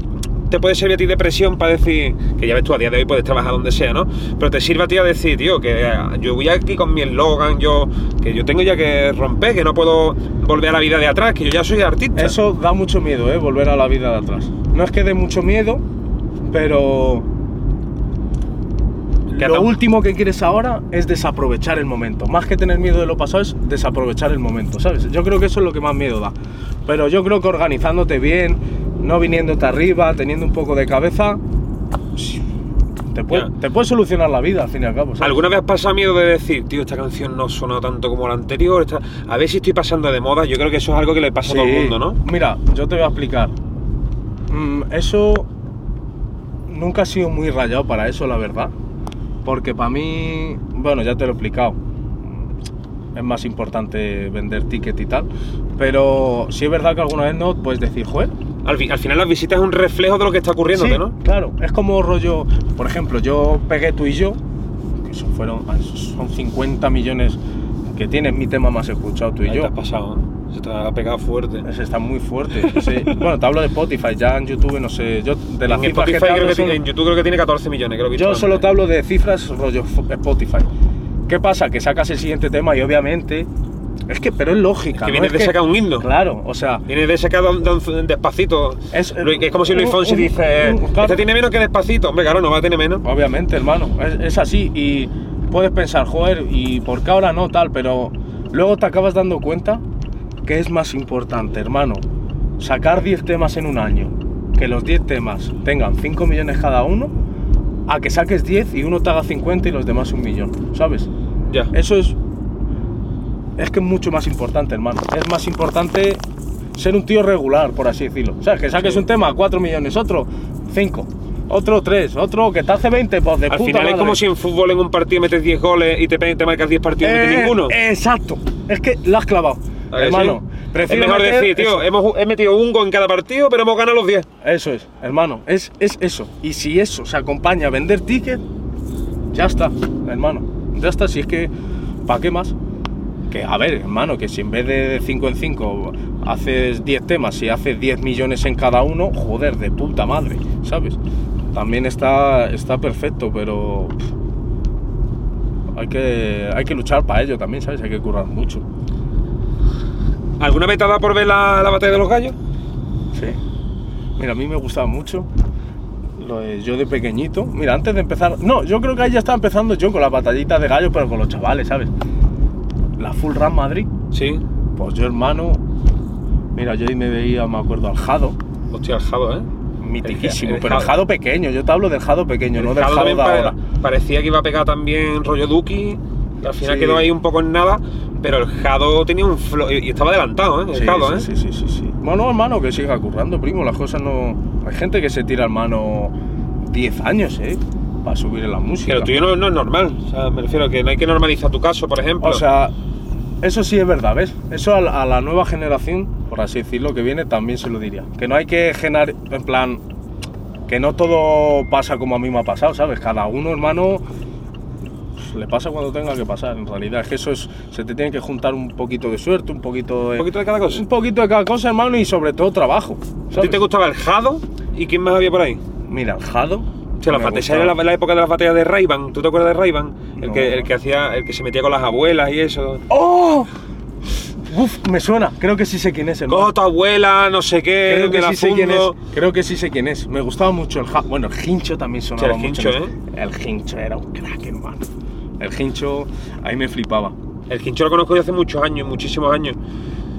te puede servir a ti de presión para decir, que ya ves tú, a día de hoy puedes trabajar donde sea, ¿no? Pero te sirve a ti a decir, tío, que eh, yo voy aquí con mi eslogan, yo, que yo tengo ya que romper, que no puedo volver a la vida de atrás, que yo ya soy artista. Eso da mucho miedo, ¿eh? Volver a la vida de atrás. No es que dé mucho miedo, pero Que lo último que quieres ahora es desaprovechar el momento. Más que tener miedo de lo pasado es desaprovechar el momento, ¿sabes? Yo creo que eso es lo que más miedo da. Pero yo creo que organizándote bien, no viniéndote arriba, teniendo un poco de cabeza, te puede, Ya. te puede solucionar la vida al fin y al cabo. ¿sabes? ¿Alguna vez pasado miedo de decir, tío, esta canción no sonó tanto como la anterior? esta- A ver si estoy pasando de moda. Yo creo que eso es algo que le pasa a todo el Sí. mundo, ¿no? Mira, yo te voy a explicar. Mm, eso nunca ha sido muy rayado para eso, la verdad. Porque para mí, bueno, ya te lo he explicado. Es más importante vender ticket y tal. Pero sí es verdad que alguna vez no puedes decir, joder. Al, fi- al final las visitas es un reflejo de lo que está ocurriendo, sí, ¿no? Claro, es como rollo. Por ejemplo, yo pegué tú y yo, que eso fueron, son 50 millones que tiene mi tema más escuchado tú y Ahí yo. te has pasado, ¿no? Se te ha pegado fuerte. Ese está muy fuerte. ese- bueno, te hablo de Spotify, ya en YouTube no sé. Yo de las En cifras que Spotify te hablo creo que son- tiene- en YouTube creo que tiene 14 millones, creo que Yo solo antes. te hablo de cifras rollo Spotify. ¿Qué pasa? Que sacas el siguiente tema y obviamente. Es que, pero es lógica. Que ¿no? vienes Es de sacar un himno. Claro, o sea. Viene de sacar don- don- despacito. Es- es como si Luis Fonsi dice, un- claro. este tiene menos que despacito. Hombre, claro, no va a tener menos. Obviamente, hermano, es, es así y puedes pensar, joder, ¿y por qué ahora no tal? Pero luego te acabas dando cuenta que es más importante, hermano, sacar 10 temas en un año, que los 10 temas tengan 5 millones cada uno, a que saques 10 y uno te haga 50 y los demás un millón, ¿sabes? Ya. Eso es... Es que es mucho más importante, hermano. Es más importante ser un tío regular, por así decirlo. O sea, que saques Sí. un tema, 4 millones, otro, 5. Otro tres, otro que te hace 20, pues de Al puta final es madre. como si en fútbol en un partido metes 10 goles y te, te marcas 10 partidos y no metes Eh, ninguno. Exacto. Es que lo has clavado. ¿A que Hermano, sí? Es prefiero mejor meter decir, tío, eso. hemos, he metido un gol en cada partido, pero hemos ganado los 10. Eso es, hermano, es, es eso. Y si eso se acompaña a vender tickets, ya está, hermano. Ya está, si es que, ¿para qué más? Que, a ver, hermano, que si en vez de 5 en 5 haces 10 temas y haces 10 millones en cada uno, joder, de puta madre, ¿sabes? También está, está perfecto, pero pff, hay que, hay que luchar para ello también, ¿sabes? Hay que currar mucho. ¿Alguna vez te ha dado por ver la, la batalla de los gallos? Sí. Mira, a mí me gustaba mucho. Lo de yo de pequeñito. Mira, antes de empezar. No, yo creo que ahí ya estaba empezando yo con las batallitas de gallos, pero con los chavales, ¿sabes? La Full Run Madrid. Sí. Pues yo, hermano. Mira, yo ahí me veía, me acuerdo, al Jado. Hostia, el Jado, ¿eh? Mitiquísimo, El- el pero el Jado. Pequeño. Yo te hablo del Jado pequeño, no El del Jado Jado de ahora. pare- parecía que iba a pegar también rollo Duki y al final Sí. quedó ahí un poco en nada, pero el Jado tenía un flow y estaba adelantado, ¿eh? El Sí, Jado, ¿eh? sí, sí, sí, sí, sí. Bueno, hermano, que siga currando, primo. Las cosas no. Hay gente que se tira, hermano, 10 años, ¿eh? Para subir en la música. Lo tuyo no, no es normal, o sea, me refiero a que no hay que normalizar tu caso, por ejemplo. O sea, eso sí es verdad, ¿ves? Eso a la, a la nueva generación, por así decirlo, que viene, también se lo diría. Que no hay que generar, en plan, que no todo pasa como a mí me ha pasado, ¿sabes? Cada uno, hermano, pues, le pasa cuando tenga que pasar. En realidad es que eso es, se te tiene que juntar un poquito de suerte, un poquito de... un poquito de cada cosa. Un poquito de cada cosa, hermano, y sobre todo trabajo. ¿A ti ¿sabes? te gustaba el Jado? ¿Y quién más había por ahí? Mira, el Jado... O sea, la gustaba. era la, la época de las batallas de Rayban. ¿Tú te acuerdas de Rayban? El, No. que, el que hacía, el que se metía con las abuelas y eso. ¡Oh! Uf, me suena. Creo que sí sé quién es, a tu abuela, no sé qué, Creo que la sí sé quién es. Creo que sí sé quién es. Me gustaba mucho el ja- Bueno, el hincho también sonaba el mucho. Hincho, ¿eh? El hincho era un crack, hermano. El hincho, ahí me flipaba. El Quincho lo conozco yo hace muchos años, muchísimos años.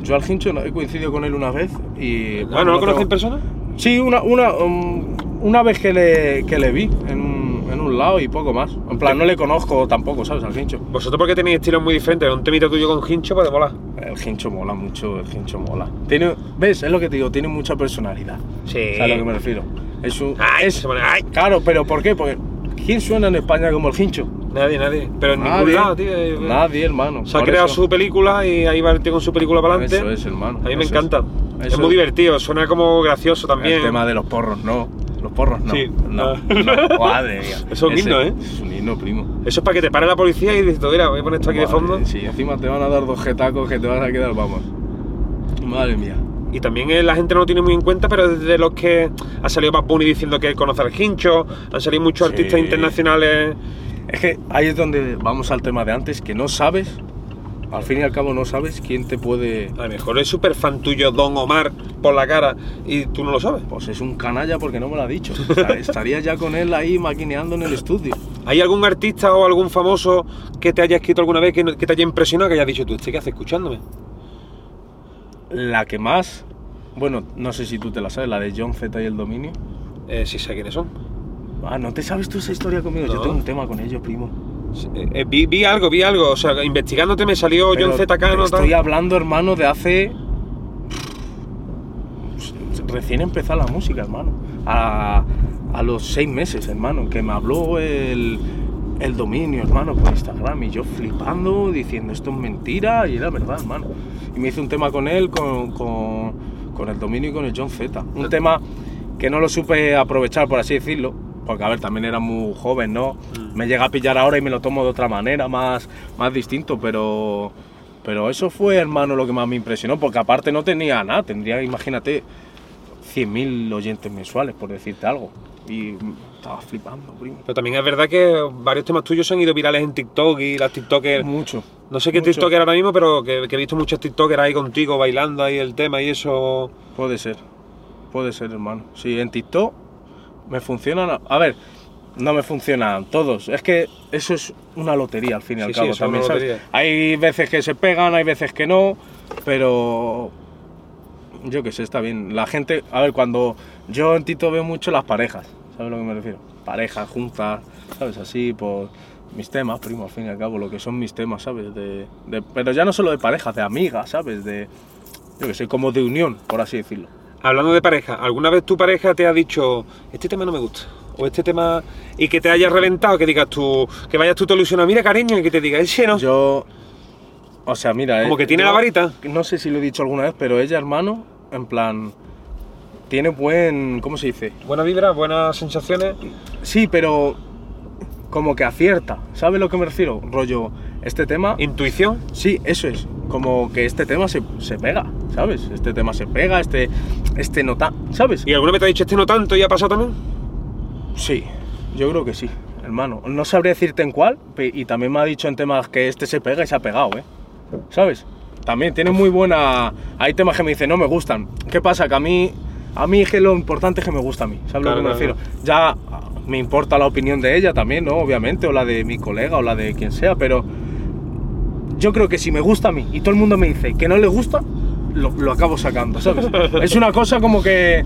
Yo al hincho he coincidido con él una vez y. Ah, ¿no lo en persona? Sí, una, una, um, una vez que le, que le vi en un, en un lado y poco más. En plan, no le conozco tampoco, ¿sabes? Al hincho. Vosotros porque tenéis estilos muy diferentes, un temita tuyo con Hincho, pues mola. El hincho mola mucho, el hincho mola. Tiene, ¿Ves? Es lo que te digo, tiene mucha personalidad. Sí. ¿Sabes a lo que me refiero? Es un. Ay, es- ay. Claro, pero ¿por qué? Porque ¿quién suena en España como el hincho? Nadie, nadie. Pero en ningún Nadie. lado, tío. eh, Nadie, hermano. Se ha creado eso. su película y ahí va el tío con su película para adelante. Eso es, hermano. A mí me encanta. es. Es, muy divertido, suena como gracioso también. El tema de los porros, no. Los porros, no. Sí. No, Ah. no. Madre mía. Eso es un himno, ¿eh? Es un himno, primo. Eso es para que te pare la policía y dices, mira, voy a poner esto aquí de Madre, fondo. Sí, encima te van a dar dos jetacos que te vas a quedar, vamos. Madre mía. Y también eh, la gente no lo tiene muy en cuenta, pero desde los que ha salido Bad Bunny diciendo que él conoce al Hincho, han salido muchos Sí. artistas internacionales. Es que ahí es donde vamos al tema de antes, que no sabes, al fin y al cabo no sabes quién te puede... A lo mejor es súper fan tuyo Don Omar por la cara y tú no lo sabes. Pues es un canalla porque no me lo ha dicho. O sea, estaría ya con él ahí maquineando en el estudio. ¿Hay algún artista o algún famoso que te haya escrito alguna vez que, te haya impresionado, que haya dicho tú, ¿este qué hace escuchándome? La que más, bueno, no sé si tú te la sabes, la de John Z y el dominio. Eh, sí sé quiénes son. Ah, ¿no te sabes tú esa historia conmigo? No. Yo tengo un tema con ellos, primo. Eh, eh, vi, vi algo, vi algo. O sea, investigándote me salió Pero John Z. Cano. tal. Estoy hablando, hermano, de hace. Recién empezó la música, hermano. A, a los seis meses, hermano, que me habló el, el dominio, hermano, por Instagram. Y yo flipando, diciendo esto es mentira, y era verdad, hermano. Y me hice un tema con él, con, con, con el dominio y con el John Z. Un tema que no lo supe aprovechar, por así decirlo. Porque, a ver, también era muy joven, ¿no? Mm. Me llega a pillar ahora y me lo tomo de otra manera, más, más distinto, pero... Pero eso fue, hermano, lo que más me impresionó, porque aparte no tenía nada, tendría, imagínate, 100.000 oyentes mensuales, por decirte algo. Y estaba flipando, primo. Pero también es verdad que varios temas tuyos se han ido virales en TikTok y las TikTokers. Mucho. No sé qué mucho. TikToker ahora mismo, pero que, que he visto muchos TikTokers ahí contigo bailando ahí el tema y eso. Puede ser, puede ser, hermano. Sí, en TikTok me funcionan. A ver, no me funcionan todos. Es que eso es una lotería al fin y al Sí, cabo también. Hay veces que se pegan, hay veces que no, pero yo qué sé, está bien. La gente, a ver, cuando yo en TikTok veo mucho las parejas, ¿sabes a lo que me refiero? Parejas juntas, ¿sabes? Así, por mis temas, primo, al fin y al cabo, lo que son mis temas, ¿sabes? De, de- pero ya no solo de parejas, de amigas, ¿sabes? De, yo qué sé, como de unión, por así decirlo. Hablando de pareja, ¿alguna vez tu pareja te ha dicho, este tema no me gusta? o este tema, y que te hayas reventado, que digas tú, que vayas tú te ilusionado, mira cariño, y que te diga, ese no. Yo. O sea, mira. Como eh, que tiene yo la varita. No sé si lo he dicho alguna vez, pero ella, hermano, en plan. Tiene buen. ¿Cómo se dice? Buena vibra, buenas sensaciones. Sí, pero. Como que acierta. ¿Sabes lo que me refiero? Rollo. Este tema. Intuición. Sí, eso es. Como que este tema se, se pega, ¿sabes? Este tema se pega, este. Este nota. ¿Sabes? ¿Y alguna vez te ha dicho este no tanto y ha pasado también? Sí, yo creo que sí, hermano. No sabría decirte en cuál, y también me ha dicho en temas que este se pega y se ha pegado, ¿eh? ¿Sabes? También tiene muy buena... Hay temas que me dicen, no me gustan. ¿Qué pasa? Que a mí... A mí es que lo importante es que me gusta a mí, ¿sabes Claro, lo que me claro, refiero? Ya ah, me importa la opinión de ella también, ¿no? Obviamente, o la de mi colega, o la de quien sea, pero yo creo que si me gusta a mí y todo el mundo me dice que no le gusta, lo, lo acabo sacando, ¿sabes? es una cosa como que...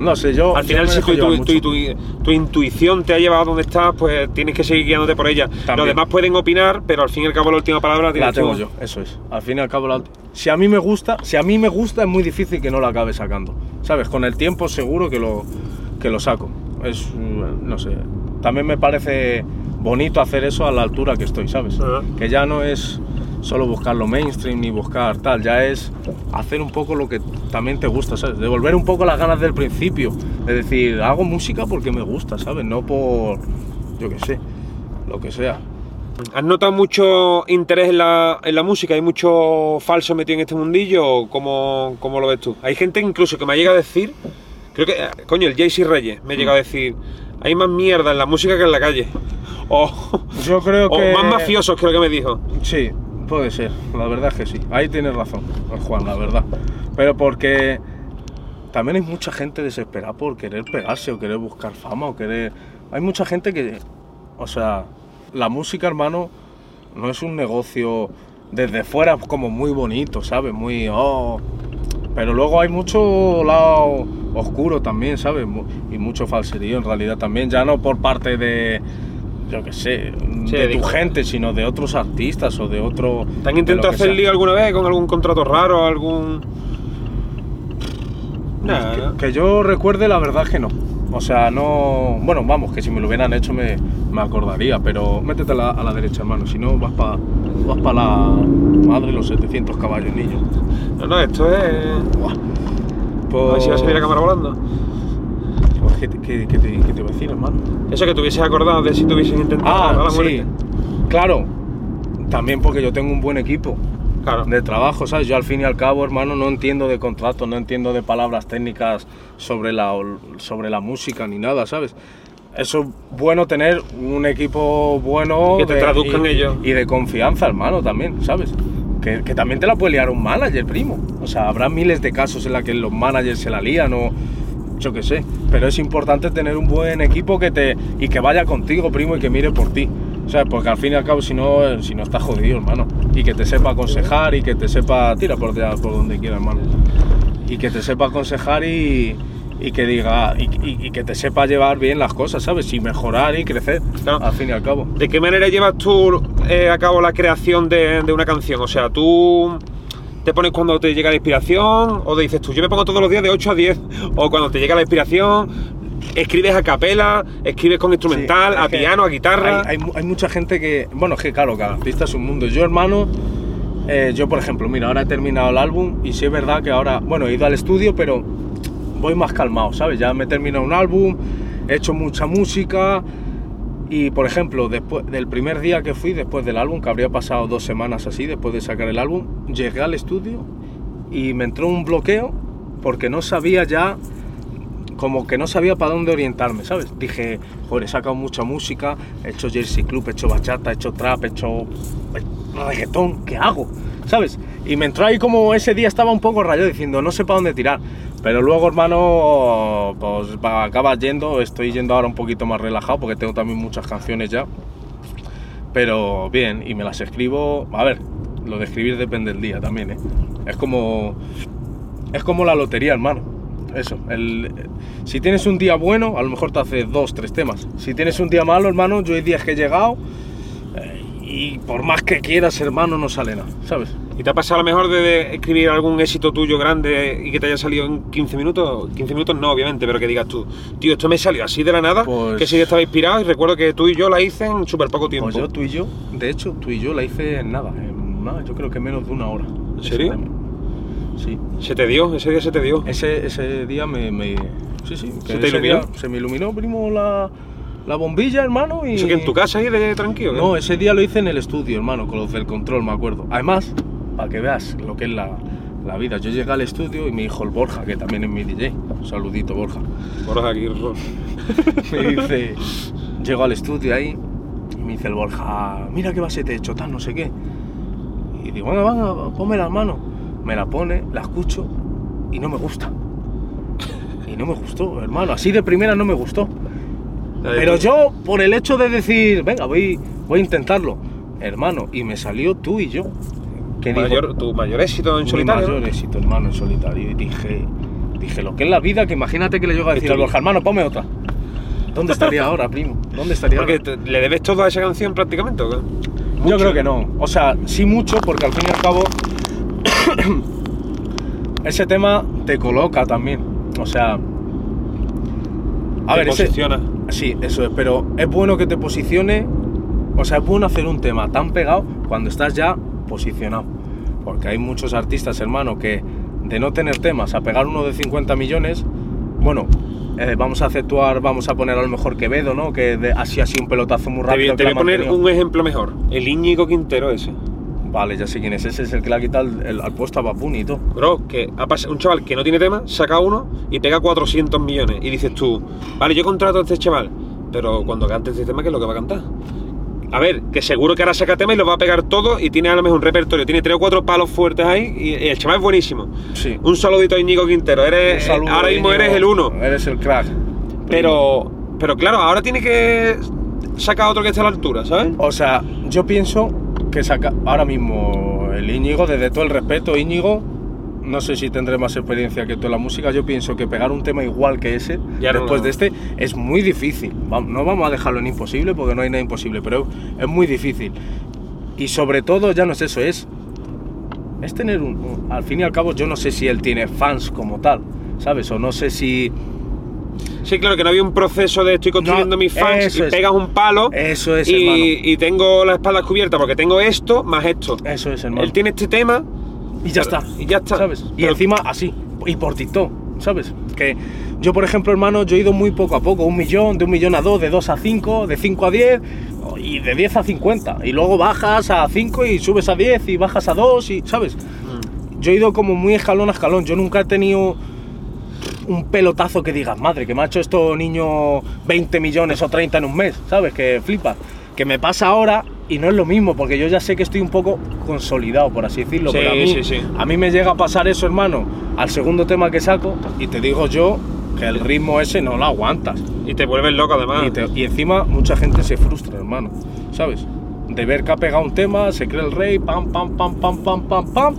No sé, yo... Al final, si tu, llevar tu- mucho. tu- tu intuición te ha llevado a donde estás, pues tienes que seguir guiándote por ella. Los También. demás pueden opinar, pero al fin y al cabo la última palabra la La tengo yo, eso es. Al fin y al cabo, la- si a mí me gusta, si a mí me gusta, es muy difícil que no lo acabe sacando. ¿Sabes? Con el tiempo seguro que lo, que lo saco. Es, no sé. También me parece bonito hacer eso a la altura que estoy, ¿sabes? Que ya no es solo buscar lo mainstream ni buscar tal, ya es hacer un poco lo que también te gusta, ¿sabes? Devolver un poco las ganas del principio. Es decir, hago música porque me gusta, ¿sabes? No por, yo qué sé, lo que sea. ¿Has notado mucho interés en la, en la música? ¿Hay mucho falso metido en este mundillo? ¿O ¿Cómo, cómo lo ves tú? Hay gente incluso que me ha llegado a decir, creo que, eh, coño, el Jaycee Reyes me ha llegado a decir, hay más mierda en la música que en la calle. O, Yo creo o que... más mafiosos, creo que me dijo. Sí, puede ser, la verdad es que sí. Ahí tienes razón, Juan, la verdad. Pero porque también hay mucha gente desesperada por querer pegarse o querer buscar fama o querer... Hay mucha gente que, o sea, la música, hermano, no es un negocio desde fuera como muy bonito, ¿sabes? Muy... Oh, pero luego hay mucho lado oscuro también, ¿sabes? Y mucho falserío en realidad también, ya no por parte de, yo qué sé, Sí, de digo- tu gente, sino de otros artistas o de otro... ¿Te han intentado que hacer lío alguna vez con algún contrato raro, algún...? Nada, ¿no? Que yo recuerde, la verdad que no. O sea, no... Bueno, vamos, que si me lo hubieran hecho me, me acordaría, pero métete a la, a la derecha, hermano. Si no, vas para vas pa la madre los 700 caballos, niño. No, no, esto es... Buah. A ver si va a salir la cámara volando. Pues, ¿qué, te- qué- qué te, qué te iba a decir, hermano? Eso que te hubieses acordado de si te hubiesen intentado Ah, la sí. Claro. También porque yo tengo un buen equipo Claro. de trabajo, ¿sabes? Yo al fin y al cabo, hermano, no entiendo de contratos, no entiendo de palabras técnicas sobre la, sobre la música ni nada, ¿sabes? Eso es bueno tener un equipo bueno Que te de- traduzcan y, ellos. y de confianza, hermano, también, ¿sabes? Que, que también te la puede liar un manager, primo. O sea, habrá miles de casos en los que los managers se la lían o yo qué sé. Pero es importante tener un buen equipo que te y que vaya contigo, primo, y que mire por ti. O sea, porque al fin y al cabo, si no, eh, si no estás jodido, hermano. Y que te sepa aconsejar y que te sepa. Tira por, por donde quiera, hermano. Y que te sepa aconsejar y, y que diga. Y, y- y que te sepa llevar bien las cosas, ¿sabes? Y mejorar y crecer, al fin y al cabo. ¿De qué manera llevas tú eh, a cabo la creación de, de una canción? O sea, tú te pones cuando te llega la inspiración o te dices tú, yo me pongo todos los días de 8 a 10 o cuando te llega la inspiración, escribes a capela, escribes con instrumental, Sí, a piano, a guitarra. Hay, hay mu- hay mucha gente que. Bueno, es que claro, cada artista es un mundo. Yo, hermano, eh, yo por ejemplo, mira, ahora he terminado el álbum y sí es verdad que ahora, bueno, he ido al estudio, pero voy más calmado, ¿sabes? Ya me he terminado un álbum, he hecho mucha música y, por ejemplo, después del primer día que fui, después del álbum, que habría pasado dos semanas así, después de sacar el álbum, llegué al estudio y me entró un bloqueo porque no sabía ya como que no sabía para dónde orientarme, ¿sabes? Dije, joder, he sacado mucha música, he hecho Jersey Club, he hecho bachata, he hecho trap, he hecho eh, reggaetón, ¿qué hago? ¿Sabes? Y me entró ahí como ese día estaba un poco rayado diciendo, no sé para dónde tirar. Pero luego, hermano, pues acabas yendo, estoy yendo ahora un poquito más relajado porque tengo también muchas canciones ya. Pero bien, y me las escribo, a ver, lo de escribir depende del día también, ¿eh? Es como, es como la lotería, hermano. Eso, el, si tienes un día bueno, a lo mejor te haces dos, tres temas. Si tienes un día malo, hermano, yo hay días que he llegado eh, y por más que quieras, hermano, no sale nada, ¿sabes? ¿Y te ha pasado a lo mejor de, escribir algún éxito tuyo grande y que te haya salido en 15 minutos? 15 minutos no, obviamente, pero que digas tú, tío, esto me salió así de la nada, Pues- que ese día estaba inspirado y recuerdo que tú y yo la hice en súper poco tiempo. Pues yo, tú y yo, de hecho, tú y yo la hice en nada, en nada, yo creo que menos de una hora. ese serio? tema. Sí. Se te dio, ese día se te dio. Ese, ese día me, me- Sí, sí. que ¿Se te ese iluminó? día se me iluminó, primo, la, la bombilla, hermano. Y... ¿Eso que en tu casa ahí de tranquilo? No, ese día lo hice en el estudio, hermano, con los del control, me acuerdo. Además, para que veas lo que es la, la vida, yo llegué al estudio y me dijo el Borja, que también es mi DJ. Un saludito, Borja. Borja aquí, Me dice, llego al estudio ahí y me dice el Borja, mira qué base te he hecho, tal, no sé qué. Y digo, venga, venga, ponme las manos. Me la pone, la escucho y no me gusta. Y no me gustó, hermano, así de primera no me gustó. Pero yo, por el hecho de decir, venga, voy, voy a intentarlo, hermano, y me salió tú y yo. Que digo, Mayor- tu mayor éxito en mi solitario. mayor éxito, hermano, en solitario. Y dije, dije, lo que es la vida, que imagínate que le llego a decir al Borja, hermano, ponme otra. ¿Dónde estaría ahora, primo? ¿Dónde estaría Porque ahora? te- le debes todo a esa canción prácticamente, ¿o qué? Yo creo que no. O sea, sí mucho, porque al fin y al cabo ese tema te coloca también. O sea, a Te ver, ese, posiciona. Sí, eso es, pero es bueno que te posicione, o sea, es bueno hacer un tema tan pegado cuando estás ya posicionado. Porque hay muchos artistas, hermano, que de no tener temas a pegar uno de 50 millones, bueno, eh, vamos a acentuar, vamos a poner a lo mejor Quevedo, ¿no? Que de, así así un pelotazo muy Te, rápido. voy- te voy a poner un ejemplo mejor. El Íñigo Quintero ese. Vale, ya sé quién es. Ese es el que le ha quitado el, el- al puesto a Babuni y todo. Bro, que ha un chaval que no tiene tema, saca uno y pega 400 millones. Y dices tú, vale, yo contrato a este chaval, pero cuando cante este tema, ¿qué es lo que va a cantar? A ver, que seguro que ahora saca tema y lo va a pegar todo y tiene a lo mejor un repertorio, tiene tres o cuatro palos fuertes ahí y, el chaval es buenísimo. Sí. Un saludito a Íñigo Quintero, eres, ahora mismo Íñigo. eres el uno. Eres el crack. Pero, pero claro, ahora tiene que sacar otro que esté a la altura, ¿sabes? O sea, yo pienso que saca ahora mismo el Íñigo, desde todo el respeto, Íñigo, no sé si tendré más experiencia que tú en la música, yo pienso que pegar un tema igual que ese, Ya no después lo- de este, es muy difícil. No vamos a dejarlo en imposible porque no hay nada imposible, pero es muy difícil. Y sobre todo, ya no es eso, es, es tener un- Al fin y al cabo, yo no sé si él tiene fans como tal, ¿sabes? O no sé si... Sí, claro, que no había un proceso de estoy construyendo No, mis fans y es. pegas un palo Eso es, hermano. y, tengo la espalda cubierta porque tengo esto más esto. Eso es, hermano. Él tiene este tema Y ya está. y ya está. ¿Sabes? Y encima así. Y por TikTok, ¿sabes? Que yo, por ejemplo, hermano, yo he ido muy poco a poco. Un millón, de un millón a dos, de dos a cinco, de cinco a diez y de 10 a 50. Y luego bajas a 5 y subes a 10 y bajas a 2 y, ¿sabes? Mm. Yo he ido como muy escalón a escalón. Yo nunca he tenido un pelotazo que digas, madre, que me ha hecho esto niño 20 millones o 30 en un mes, ¿sabes? Que flipa. Que me pasa ahora y no es lo mismo, porque yo ya sé que estoy un poco consolidado, por así decirlo. Sí, pero a mí, sí, sí. a mí me llega a pasar eso, hermano, al segundo tema que saco y te digo yo que el ritmo ese no lo aguantas. Y te vuelves loco además. Y, te- y encima mucha gente se frustra, hermano, ¿sabes? De ver que ha pegado un tema, se cree el rey, pam, pam, pam, pam, pam, pam, pam.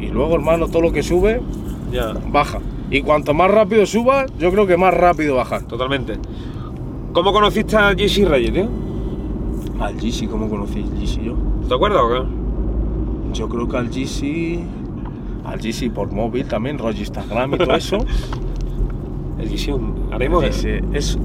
Y luego, hermano, todo lo que sube, Ya, baja. Y cuanto más rápido suba, yo creo que más rápido baja. totalmente. ¿Cómo conociste a Jesse Reyes, tío? Al GC, ¿cómo conocí GC yo? ¿Te acuerdas o qué? Yo creo que al GC. Al GC por móvil también, rollo Instagram y todo eso. El Jesse, Ese es.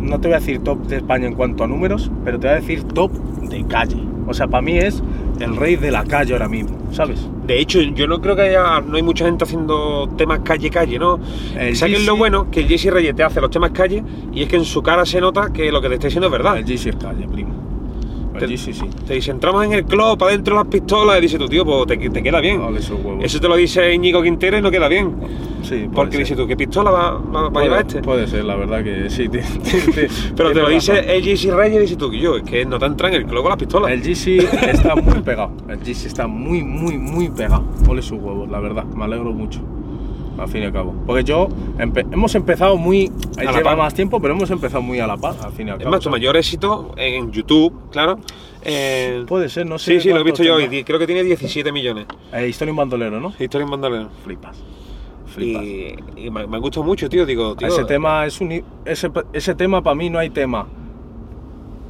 No te voy a decir top de España en cuanto a números, pero te voy a decir top de calle. O sea, para mí es el rey de la calle ahora mismo, ¿sabes? De hecho, yo no creo que haya, no hay mucha gente haciendo temas calle-calle, ¿no? El ¿Sabes lo Jesse- bueno? Que el Jesse Reyes te hace los temas calle y es que en su cara se nota que lo que te está diciendo es verdad. El GC es calle, primo. Te- GC sí. Te dice, entramos en el club, para dentro las pistolas, y dice tu tío, pues te, te queda bien. Vale. Eso te lo dice Íñigo Quintero y no queda bien. Sí, Porque ser. dice tú, ¿qué pistola va, va- va a llevar este? Puede ser, la verdad que sí. te- Pero te lo dice el Jesse Reyes y dice tú, que yo, es que no te entra en el club con las pistolas. El GC está muy pegado. El GC está muy, muy, muy pegado. Ole sus huevos, la verdad. Me alegro mucho. Al fin y al cabo. Porque yo empe- hemos empezado muy. La lleva par. más tiempo, pero hemos empezado muy a la par, al fin y al Es cabo. más, tu mayor éxito en YouTube, claro. eh, Puede ser, no sé. sí, sí, lo he visto yo hoy. Creo que tiene 17 millones. Eh, Historia en bandolero, ¿no? Historia en bandolero. Flipas. Flipas. Y, y me, gustado mucho, tío. Digo, tío, ese tema es un. Ese, ese tema para mí no hay tema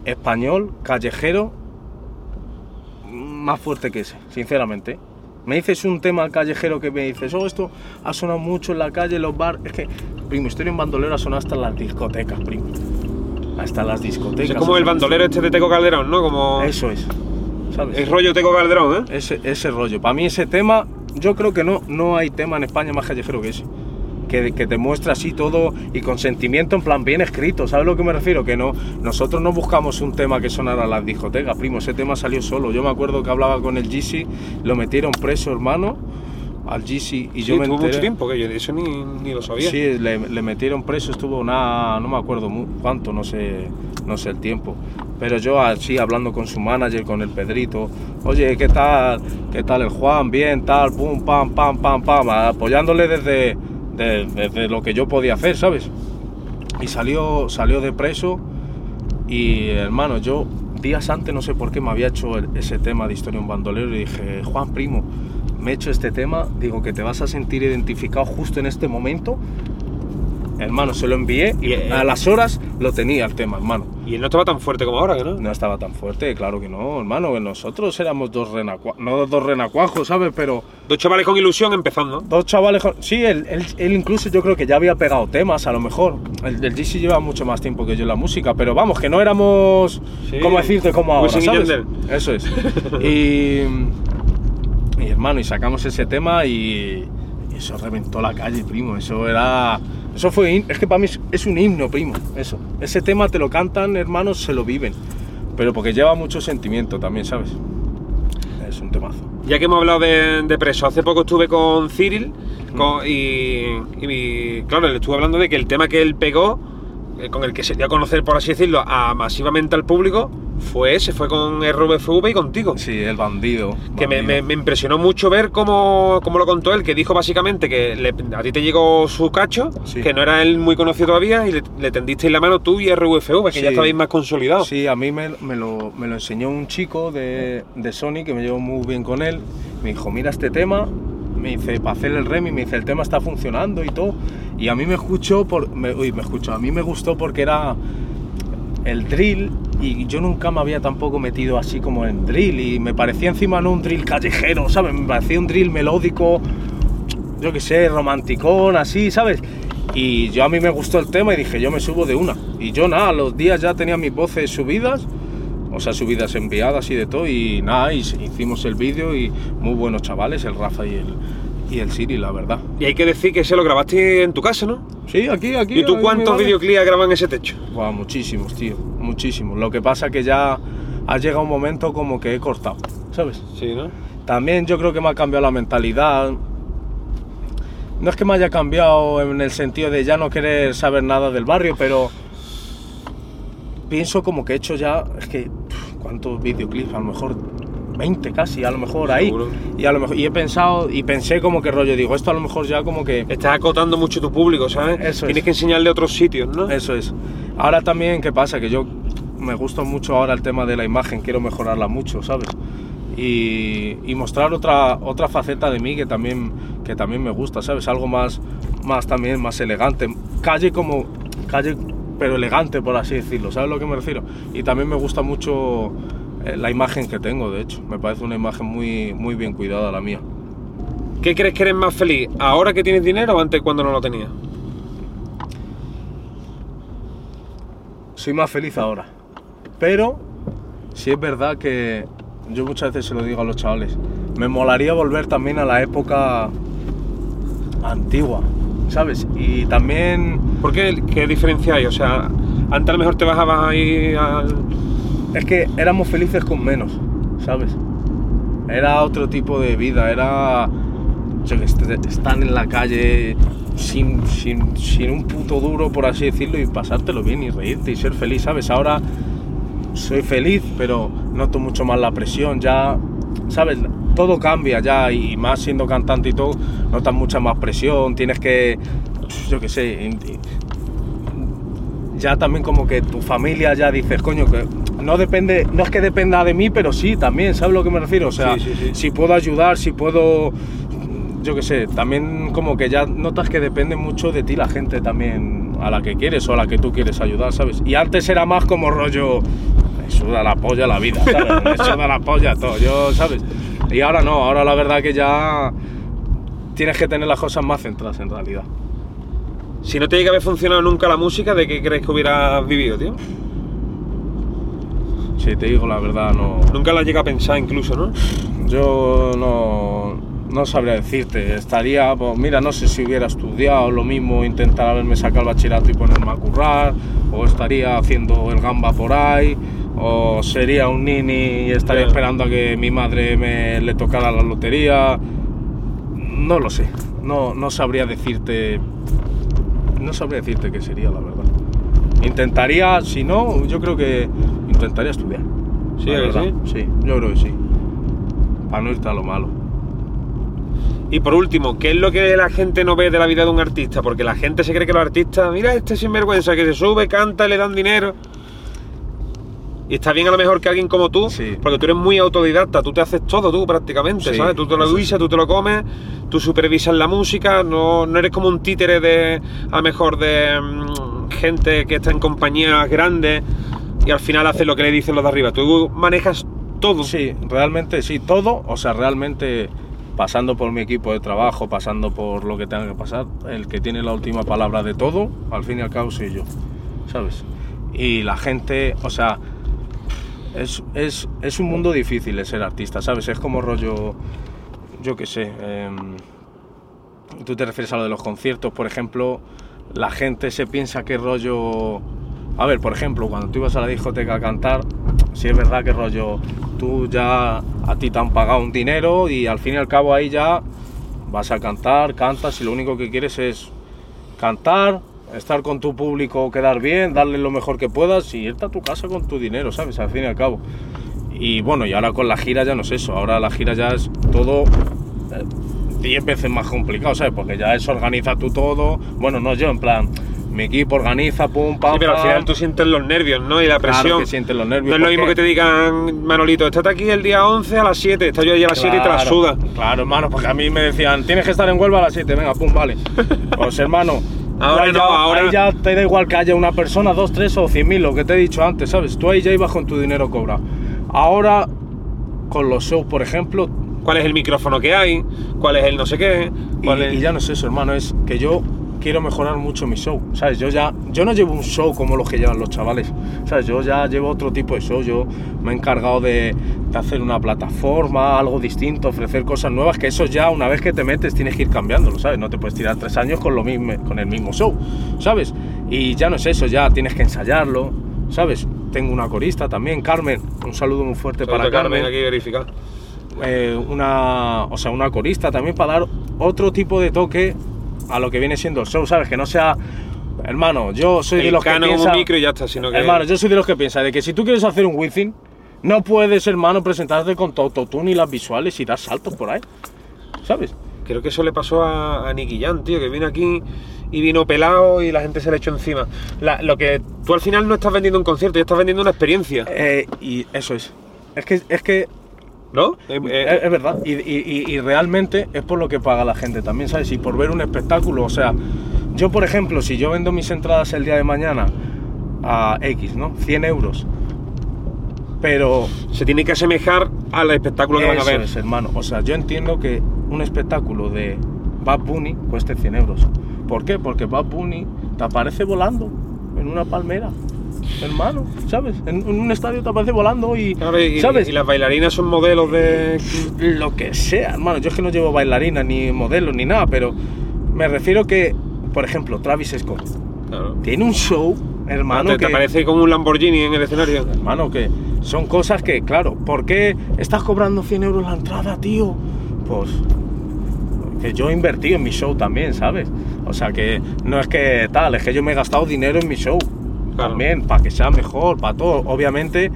español, callejero, más fuerte que ese, sinceramente. Me dices un tema callejero que me dices, oh, esto ha sonado mucho en la calle, en los bar. Es que, primo, Historia en Bandolero ha sonado hasta en las discotecas, primo. Hasta las discotecas. Es como el bandolero este de Teco Calderón, ¿no? Como Eso es. ¿Sabes? el rollo Teco Calderón, ¿eh? Ese, ese rollo. Para mí ese tema, yo creo que no, no hay tema en España más callejero que ese. Que, que te muestra así todo y con sentimiento en plan bien escrito, ¿sabes a lo que me refiero? Que no, nosotros no buscamos un tema que sonara a las discotecas, primo, ese tema salió solo. Yo me acuerdo que hablaba con el GC, lo metieron preso, hermano, al GC y yo Sí, me tuvo enteré. mucho tiempo, que yo eso ni, ni lo sabía. Sí, le, le metieron preso, estuvo nada, no me acuerdo mu- cuánto, no sé, no sé el tiempo. Pero yo así hablando con su manager, con el Pedrito, oye, ¿qué tal? ¿Qué tal el Juan? Bien, tal, pum, pam, pam, pam, pam, apoyándole desde, de- desde lo que yo podía hacer, ¿sabes? Y salió, salió de preso y hermano, yo días antes no sé por qué me había hecho ese tema de historia un bandolero y dije, Juan primo, me he hecho este tema, digo que te vas a sentir identificado justo en este momento. Hermano, se lo envié y Eh, a las horas lo tenía el tema, hermano. Y él no estaba tan fuerte como ahora, ¿que no? No estaba tan fuerte, claro que no, hermano, que nosotros éramos dos renacuajos, no dos renacuajos, ¿sabes? Pero Dos chavales con ilusión empezando. dos chavales, con- sí, él, él- él incluso yo creo que ya había pegado temas, a lo mejor. El del GC lleva mucho más tiempo que yo en la música, pero vamos, que no éramos, Sí, ¿cómo decirte? Como ahora. Eso es. y, y hermano, y sacamos ese tema y, y eso reventó la calle, primo. Eso era, eso fue, es que para mí es, un himno, primo. Eso. Ese tema te lo cantan, hermanos, se lo viven. Pero porque lleva mucho sentimiento también, ¿sabes? Es un temazo. Ya que hemos hablado de, de preso, hace poco estuve con Cyril con- y, y, claro, le estuve hablando de que el tema que él pegó, con el que se dio a conocer, por así decirlo, a masivamente al público, fue ese, fue con RVFV y contigo. Sí, el bandido. Que me, bandido. me- me impresionó mucho ver cómo, cómo lo contó él, que dijo básicamente que le- a ti te llegó su cacho, Sí. que no era él muy conocido todavía, y le, le tendisteis la mano tú y RVFV, que ya estabais más consolidados. Sí, a mí me, me lo, me lo enseñó un chico de, de Sony que me llevo muy bien con él. Me dijo, mira este tema, me dice, para hacer el remi, me dice, el tema está funcionando y todo. Y a mí me escuchó, por, me, uy, me escuchó, a mí me gustó porque era el drill y yo nunca me había tampoco metido así como en drill y me parecía encima no un drill callejero, ¿sabes? Me parecía un drill melódico, yo qué sé, romanticón, así, ¿sabes? Y yo a mí me gustó el tema y dije, yo me subo de una. Y yo nada, los días ya tenía mis voces subidas, o sea, subidas enviadas y de todo, y nada, y hicimos el vídeo y muy buenos chavales, el Rafa y el, y el Siri, la verdad. Y hay que decir que se lo grabaste en tu casa, ¿no? Sí, aquí, aquí. ¿Y tú cuántos vale. videoclips has grabado en ese techo? Muchísimos, tío, muchísimos. Lo que pasa que ya ha llegado un momento como que he cortado, ¿sabes? Sí, ¿no? También yo creo que me ha cambiado la mentalidad. No es que me haya cambiado en el sentido de ya no querer saber nada del barrio, pero pienso como que he hecho ya, es que, ¿cuántos videoclips? A lo mejor 20 casi, a lo mejor ahí. Seguro. Y, a lo mejor, y he pensado, y pensé como que rollo, digo, esto a lo mejor ya como que... Estás acotando mucho tu público, ¿sabes? Eso Tienes es. que enseñarle otros sitios, ¿no? Eso es. Ahora también, ¿qué pasa? Que yo me gusta mucho ahora el tema de la imagen, quiero mejorarla mucho, ¿sabes? Y, y mostrar otra, otra faceta de mí que también, que también me gusta, ¿sabes? Algo más, más también, más elegante. Calle como, calle pero elegante, por así decirlo, ¿sabes a lo que me refiero? Y también me gusta mucho eh, la imagen que tengo, de hecho. Me parece una imagen muy, muy bien cuidada la mía. ¿Qué crees que eres más feliz? ¿Ahora que tienes dinero o antes cuando no lo tenías? soy más feliz ahora. Pero sí es verdad que yo muchas veces se lo digo a los chavales. Me molaría volver también a la época antigua, ¿sabes? Y también ¿Por qué? ¿Qué diferencia hay? O sea, antes a lo mejor te bajabas ahí al... es que éramos felices con menos, ¿sabes? Era otro tipo de vida, era que sé, estar en la calle sin, sin, sin un puto duro, por así decirlo, y pasártelo bien y reírte y ser feliz, ¿sabes? Ahora soy feliz, pero noto mucho más la presión, ya, ¿sabes? Todo cambia ya y más siendo cantante y todo, notas mucha más presión, tienes que, yo qué sé, ya también como que tu familia ya dices, coño, que no depende, no es que dependa de mí, pero sí también, ¿sabes a lo que me refiero? O sea, Sí, sí, sí. si puedo ayudar, si puedo, yo qué sé, también como que ya notas que depende mucho de ti la gente también a la que quieres o a la que tú quieres ayudar, ¿sabes? Y antes era más como rollo, me suda la polla la vida, ¿sabes? Me suda la polla todo, yo, ¿sabes? Y ahora no, ahora la verdad que ya tienes que tener las cosas más centradas en realidad. Si no te llega a haber funcionado nunca la música, ¿de qué crees que hubieras vivido, tío? Si te digo la verdad, no. Nunca la llega a pensar incluso, ¿no? Yo no, no sabría decirte. Estaría, pues, mira, no sé si hubiera estudiado lo mismo, intentar haberme sacado el bachillerato y ponerme a currar, o estaría haciendo el gamba por ahí, o sería un nini y estaría esperando a que mi madre me le tocara la lotería. No lo sé. No, no sabría decirte. No sabría decirte qué sería, la verdad. Intentaría, si no, yo creo que intentaría estudiar. Sí, la ¿a que verdad. sí? Sí, yo creo que sí. Para no irte a lo malo. Y por último, ¿qué es lo que la gente no ve de la vida de un artista? Porque la gente se cree que los artistas, mira este sinvergüenza que se sube, canta, le dan dinero. Y está bien a lo mejor que alguien como tú, Sí. porque tú eres muy autodidacta, tú te haces todo tú prácticamente, Sí, ¿sabes? Tú te lo sí. tú te lo comes, tú supervisas la música, no, no eres como un títere de, a lo mejor, de mm, gente que está en compañías grandes y al final hace lo que le dicen los de arriba. Tú manejas todo. Sí, realmente sí, todo, o sea, realmente pasando por mi equipo de trabajo, pasando por lo que tenga que pasar, el que tiene la última palabra de todo, al fin y al cabo soy yo, ¿sabes? Y la gente, o sea, es, es, es un mundo difícil el ser artista, ¿sabes? Es como rollo, yo qué sé, em, tú te refieres a lo de los conciertos, por ejemplo, la gente se piensa que rollo... A ver, por ejemplo, cuando tú ibas a la discoteca a cantar, sí es verdad que rollo, tú ya a ti te han pagado un dinero y al fin y al cabo ahí ya vas a cantar, cantas y lo único que quieres es cantar, estar con tu público, quedar bien, darle lo mejor que puedas y irte a tu casa con tu dinero, ¿sabes? Al fin y al cabo. Y bueno, y ahora con la gira ya no es eso, ahora la gira ya es todo eh, 10 veces más complicado, ¿sabes? Porque ya es organiza tú todo, bueno, no yo, en plan, mi equipo organiza, pum, pam, Sí, pero al final tú sientes los nervios, ¿no? Y la Claro presión. que sientes los nervios, No es lo ¿por mismo qué? que te digan, Manolito, estate aquí el día 11 a las 7, estás yo allí a las 7 y te la Claro, suda. Claro, hermano, porque a mí me decían, tienes que estar en Huelva a las 7, venga, pum, vale. Pues hermano, Ahora ahí no, ya, ahora- ahí ya te da igual que haya una persona, dos, tres o cien mil, lo que te he dicho antes, ¿sabes? Tú ahí ya ibas con tu dinero cobrado. Ahora, con los shows, por ejemplo, ¿Cuál es el micrófono que hay? ¿Cuál es el no sé qué? y, ¿Cuál es- y ya no es eso, hermano, es que yo quiero mejorar mucho mi show, ¿sabes? Yo ya, yo no llevo un show como los que llevan los chavales, ¿sabes? Yo ya llevo otro tipo de show, yo me he encargado de, de hacer una plataforma, algo distinto, ofrecer cosas nuevas, que eso ya una vez que te metes tienes que ir cambiándolo, ¿sabes? No te puedes tirar tres años con, lo mismo, con el mismo show, ¿sabes? Y ya no es eso, ya tienes que ensayarlo, ¿sabes? Tengo una corista también, Carmen, un saludo muy fuerte Saludo para Carmen, Carmen aquí verificar. eh, una, o sea, una corista también para dar otro tipo de toque a lo que viene siendo el show, ¿sabes? Que no sea, hermano, yo soy de los que piensa, un micro y ya está, sino que... hermano, yo soy de los que piensa de que si tú quieres hacer un within, no puedes, hermano, presentarte con tu autotune y las visuales y dar saltos por ahí, ¿sabes? Creo que eso le pasó a, a Nicky Jam, tío, que vino aquí y vino pelado y la gente se le echó encima. La- lo que tú al final no estás vendiendo un concierto, ya estás vendiendo una experiencia, Eh, y eso es. Es que, es que ¿no? Eh, eh, Es, es verdad, y, y- y- y realmente es por lo que paga la gente también, ¿sabes? Y por ver un espectáculo, o sea, yo por ejemplo, si yo vendo mis entradas el día de mañana a X, ¿no? 100 euros, pero se tiene que asemejar al espectáculo que van a ver. es, hermano, o sea, yo entiendo que un espectáculo de Bad Bunny cueste 100 euros. ¿Por qué? Porque Bad Bunny te aparece volando en una palmera. Hermano, ¿sabes? En, en un estadio te aparece volando y, Claro, y, ¿sabes? y las bailarinas son modelos de... lo que sea, hermano. Yo es que no llevo bailarina ni modelo ni nada, pero me refiero que, por ejemplo, Travis Scott Claro. tiene un show, hermano, te, te que, aparece como un Lamborghini en el escenario. hermano, que son cosas que, claro, ¿por qué estás cobrando 100 euros la entrada, tío? Pues que yo he invertido en mi show también, ¿sabes? O sea que no es que tal, es que yo me he gastado dinero en mi show Claro. también, para que sea mejor, para todo. Obviamente,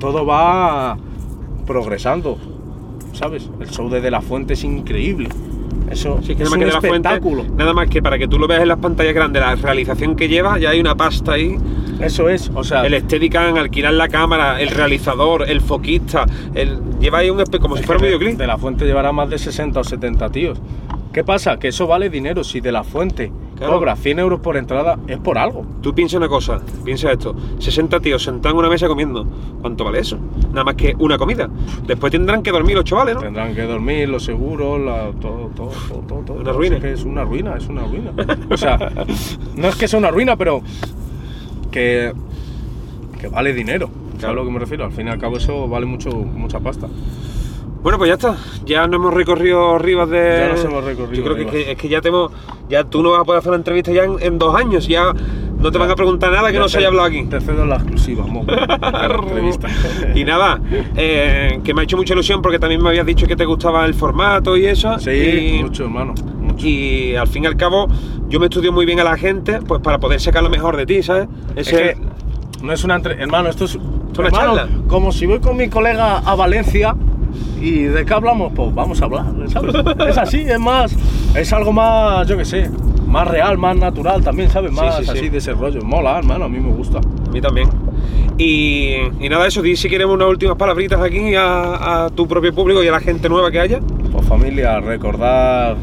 todo va progresando, ¿sabes? El show de De La Fuente es increíble. Eso Sí, que es nada más un que fuente, espectáculo. nada más que para que tú lo veas en las pantallas grandes, la realización que lleva, ya hay una pasta ahí. Eso es, o sea, El Steadicam, alquilar la cámara, el realizador, el foquista, el, lleva ahí un como si fuera un videoclip. De La Fuente llevará más de 60 o 70 tíos. ¿Qué pasa? Que eso vale dinero. Si De La Fuente Claro. cobra 100 euros por entrada, es por algo. Tú piensa una cosa, piensa esto. 60 tíos sentados en una mesa comiendo. ¿Cuánto vale eso? Nada más que una comida. Después tendrán que dormir los chavales, ¿no? Tendrán que dormir, los seguros, la- todo, todo, todo, todo, todo. Una ruina. Es, que es una ruina, es una ruina. O sea, no es que sea una ruina, pero que, que vale dinero. ¿Sabes Claro. a lo que me refiero? Al fin y al cabo eso vale mucho, mucha pasta. Bueno, pues ya está. Ya no hemos recorrido Rivas de. Ya nos hemos recorrido Yo creo que, es que ya tenemos. Ya tú no vas a poder hacer una entrevista ya en, en dos años. Ya no te van a preguntar nada que no se haya hablado aquí. Te cedo la exclusiva, mo, de la entrevista. y nada, eh, que me ha hecho mucha ilusión porque también me habías dicho que te gustaba el formato y eso. Sí, y, mucho, hermano. Mucho. y al fin y al cabo, yo me estudio muy bien a la gente, pues para poder sacar lo mejor de ti, ¿sabes? Es que no es una entre... Hermano, esto es, una hermano, charla. Como si voy con mi colega a Valencia y de qué hablamos, pues vamos a hablar, ¿sabes? Es así, es más, es algo más, yo qué sé, más real, más natural también, ¿sabes? Sí, Más sí, sí. así de ese rollo. Mola, hermano, a mí me gusta. A mí también. Y, y nada, eso, di si queremos unas últimas palabritas aquí a, a tu propio público y a la gente nueva que haya. Pues familia, recordar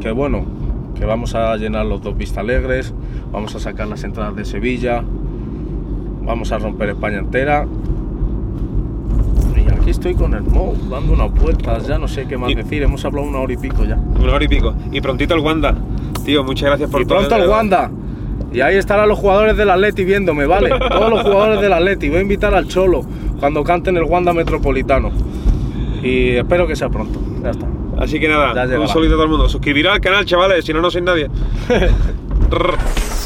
que bueno, que vamos a llenar los dos Vista Alegres, vamos a sacar las entradas de Sevilla, vamos a romper España entera. Aquí estoy con el Mo, dando unas vueltas, ya no sé qué más Y- decir, hemos hablado una hora y pico ya. Una hora y pico. Y prontito el Wanda. Tío, muchas gracias por Y todo. pronto el. Wanda. Y ahí estarán los jugadores del Atleti viéndome, ¿vale? Todos los jugadores del Atleti. Voy a invitar al Cholo cuando canten el Wanda Metropolitano. Y espero que sea pronto. Ya está. Así que nada, un saludo a todo el mundo. Suscribiros al canal, chavales, si no, no sois nadie.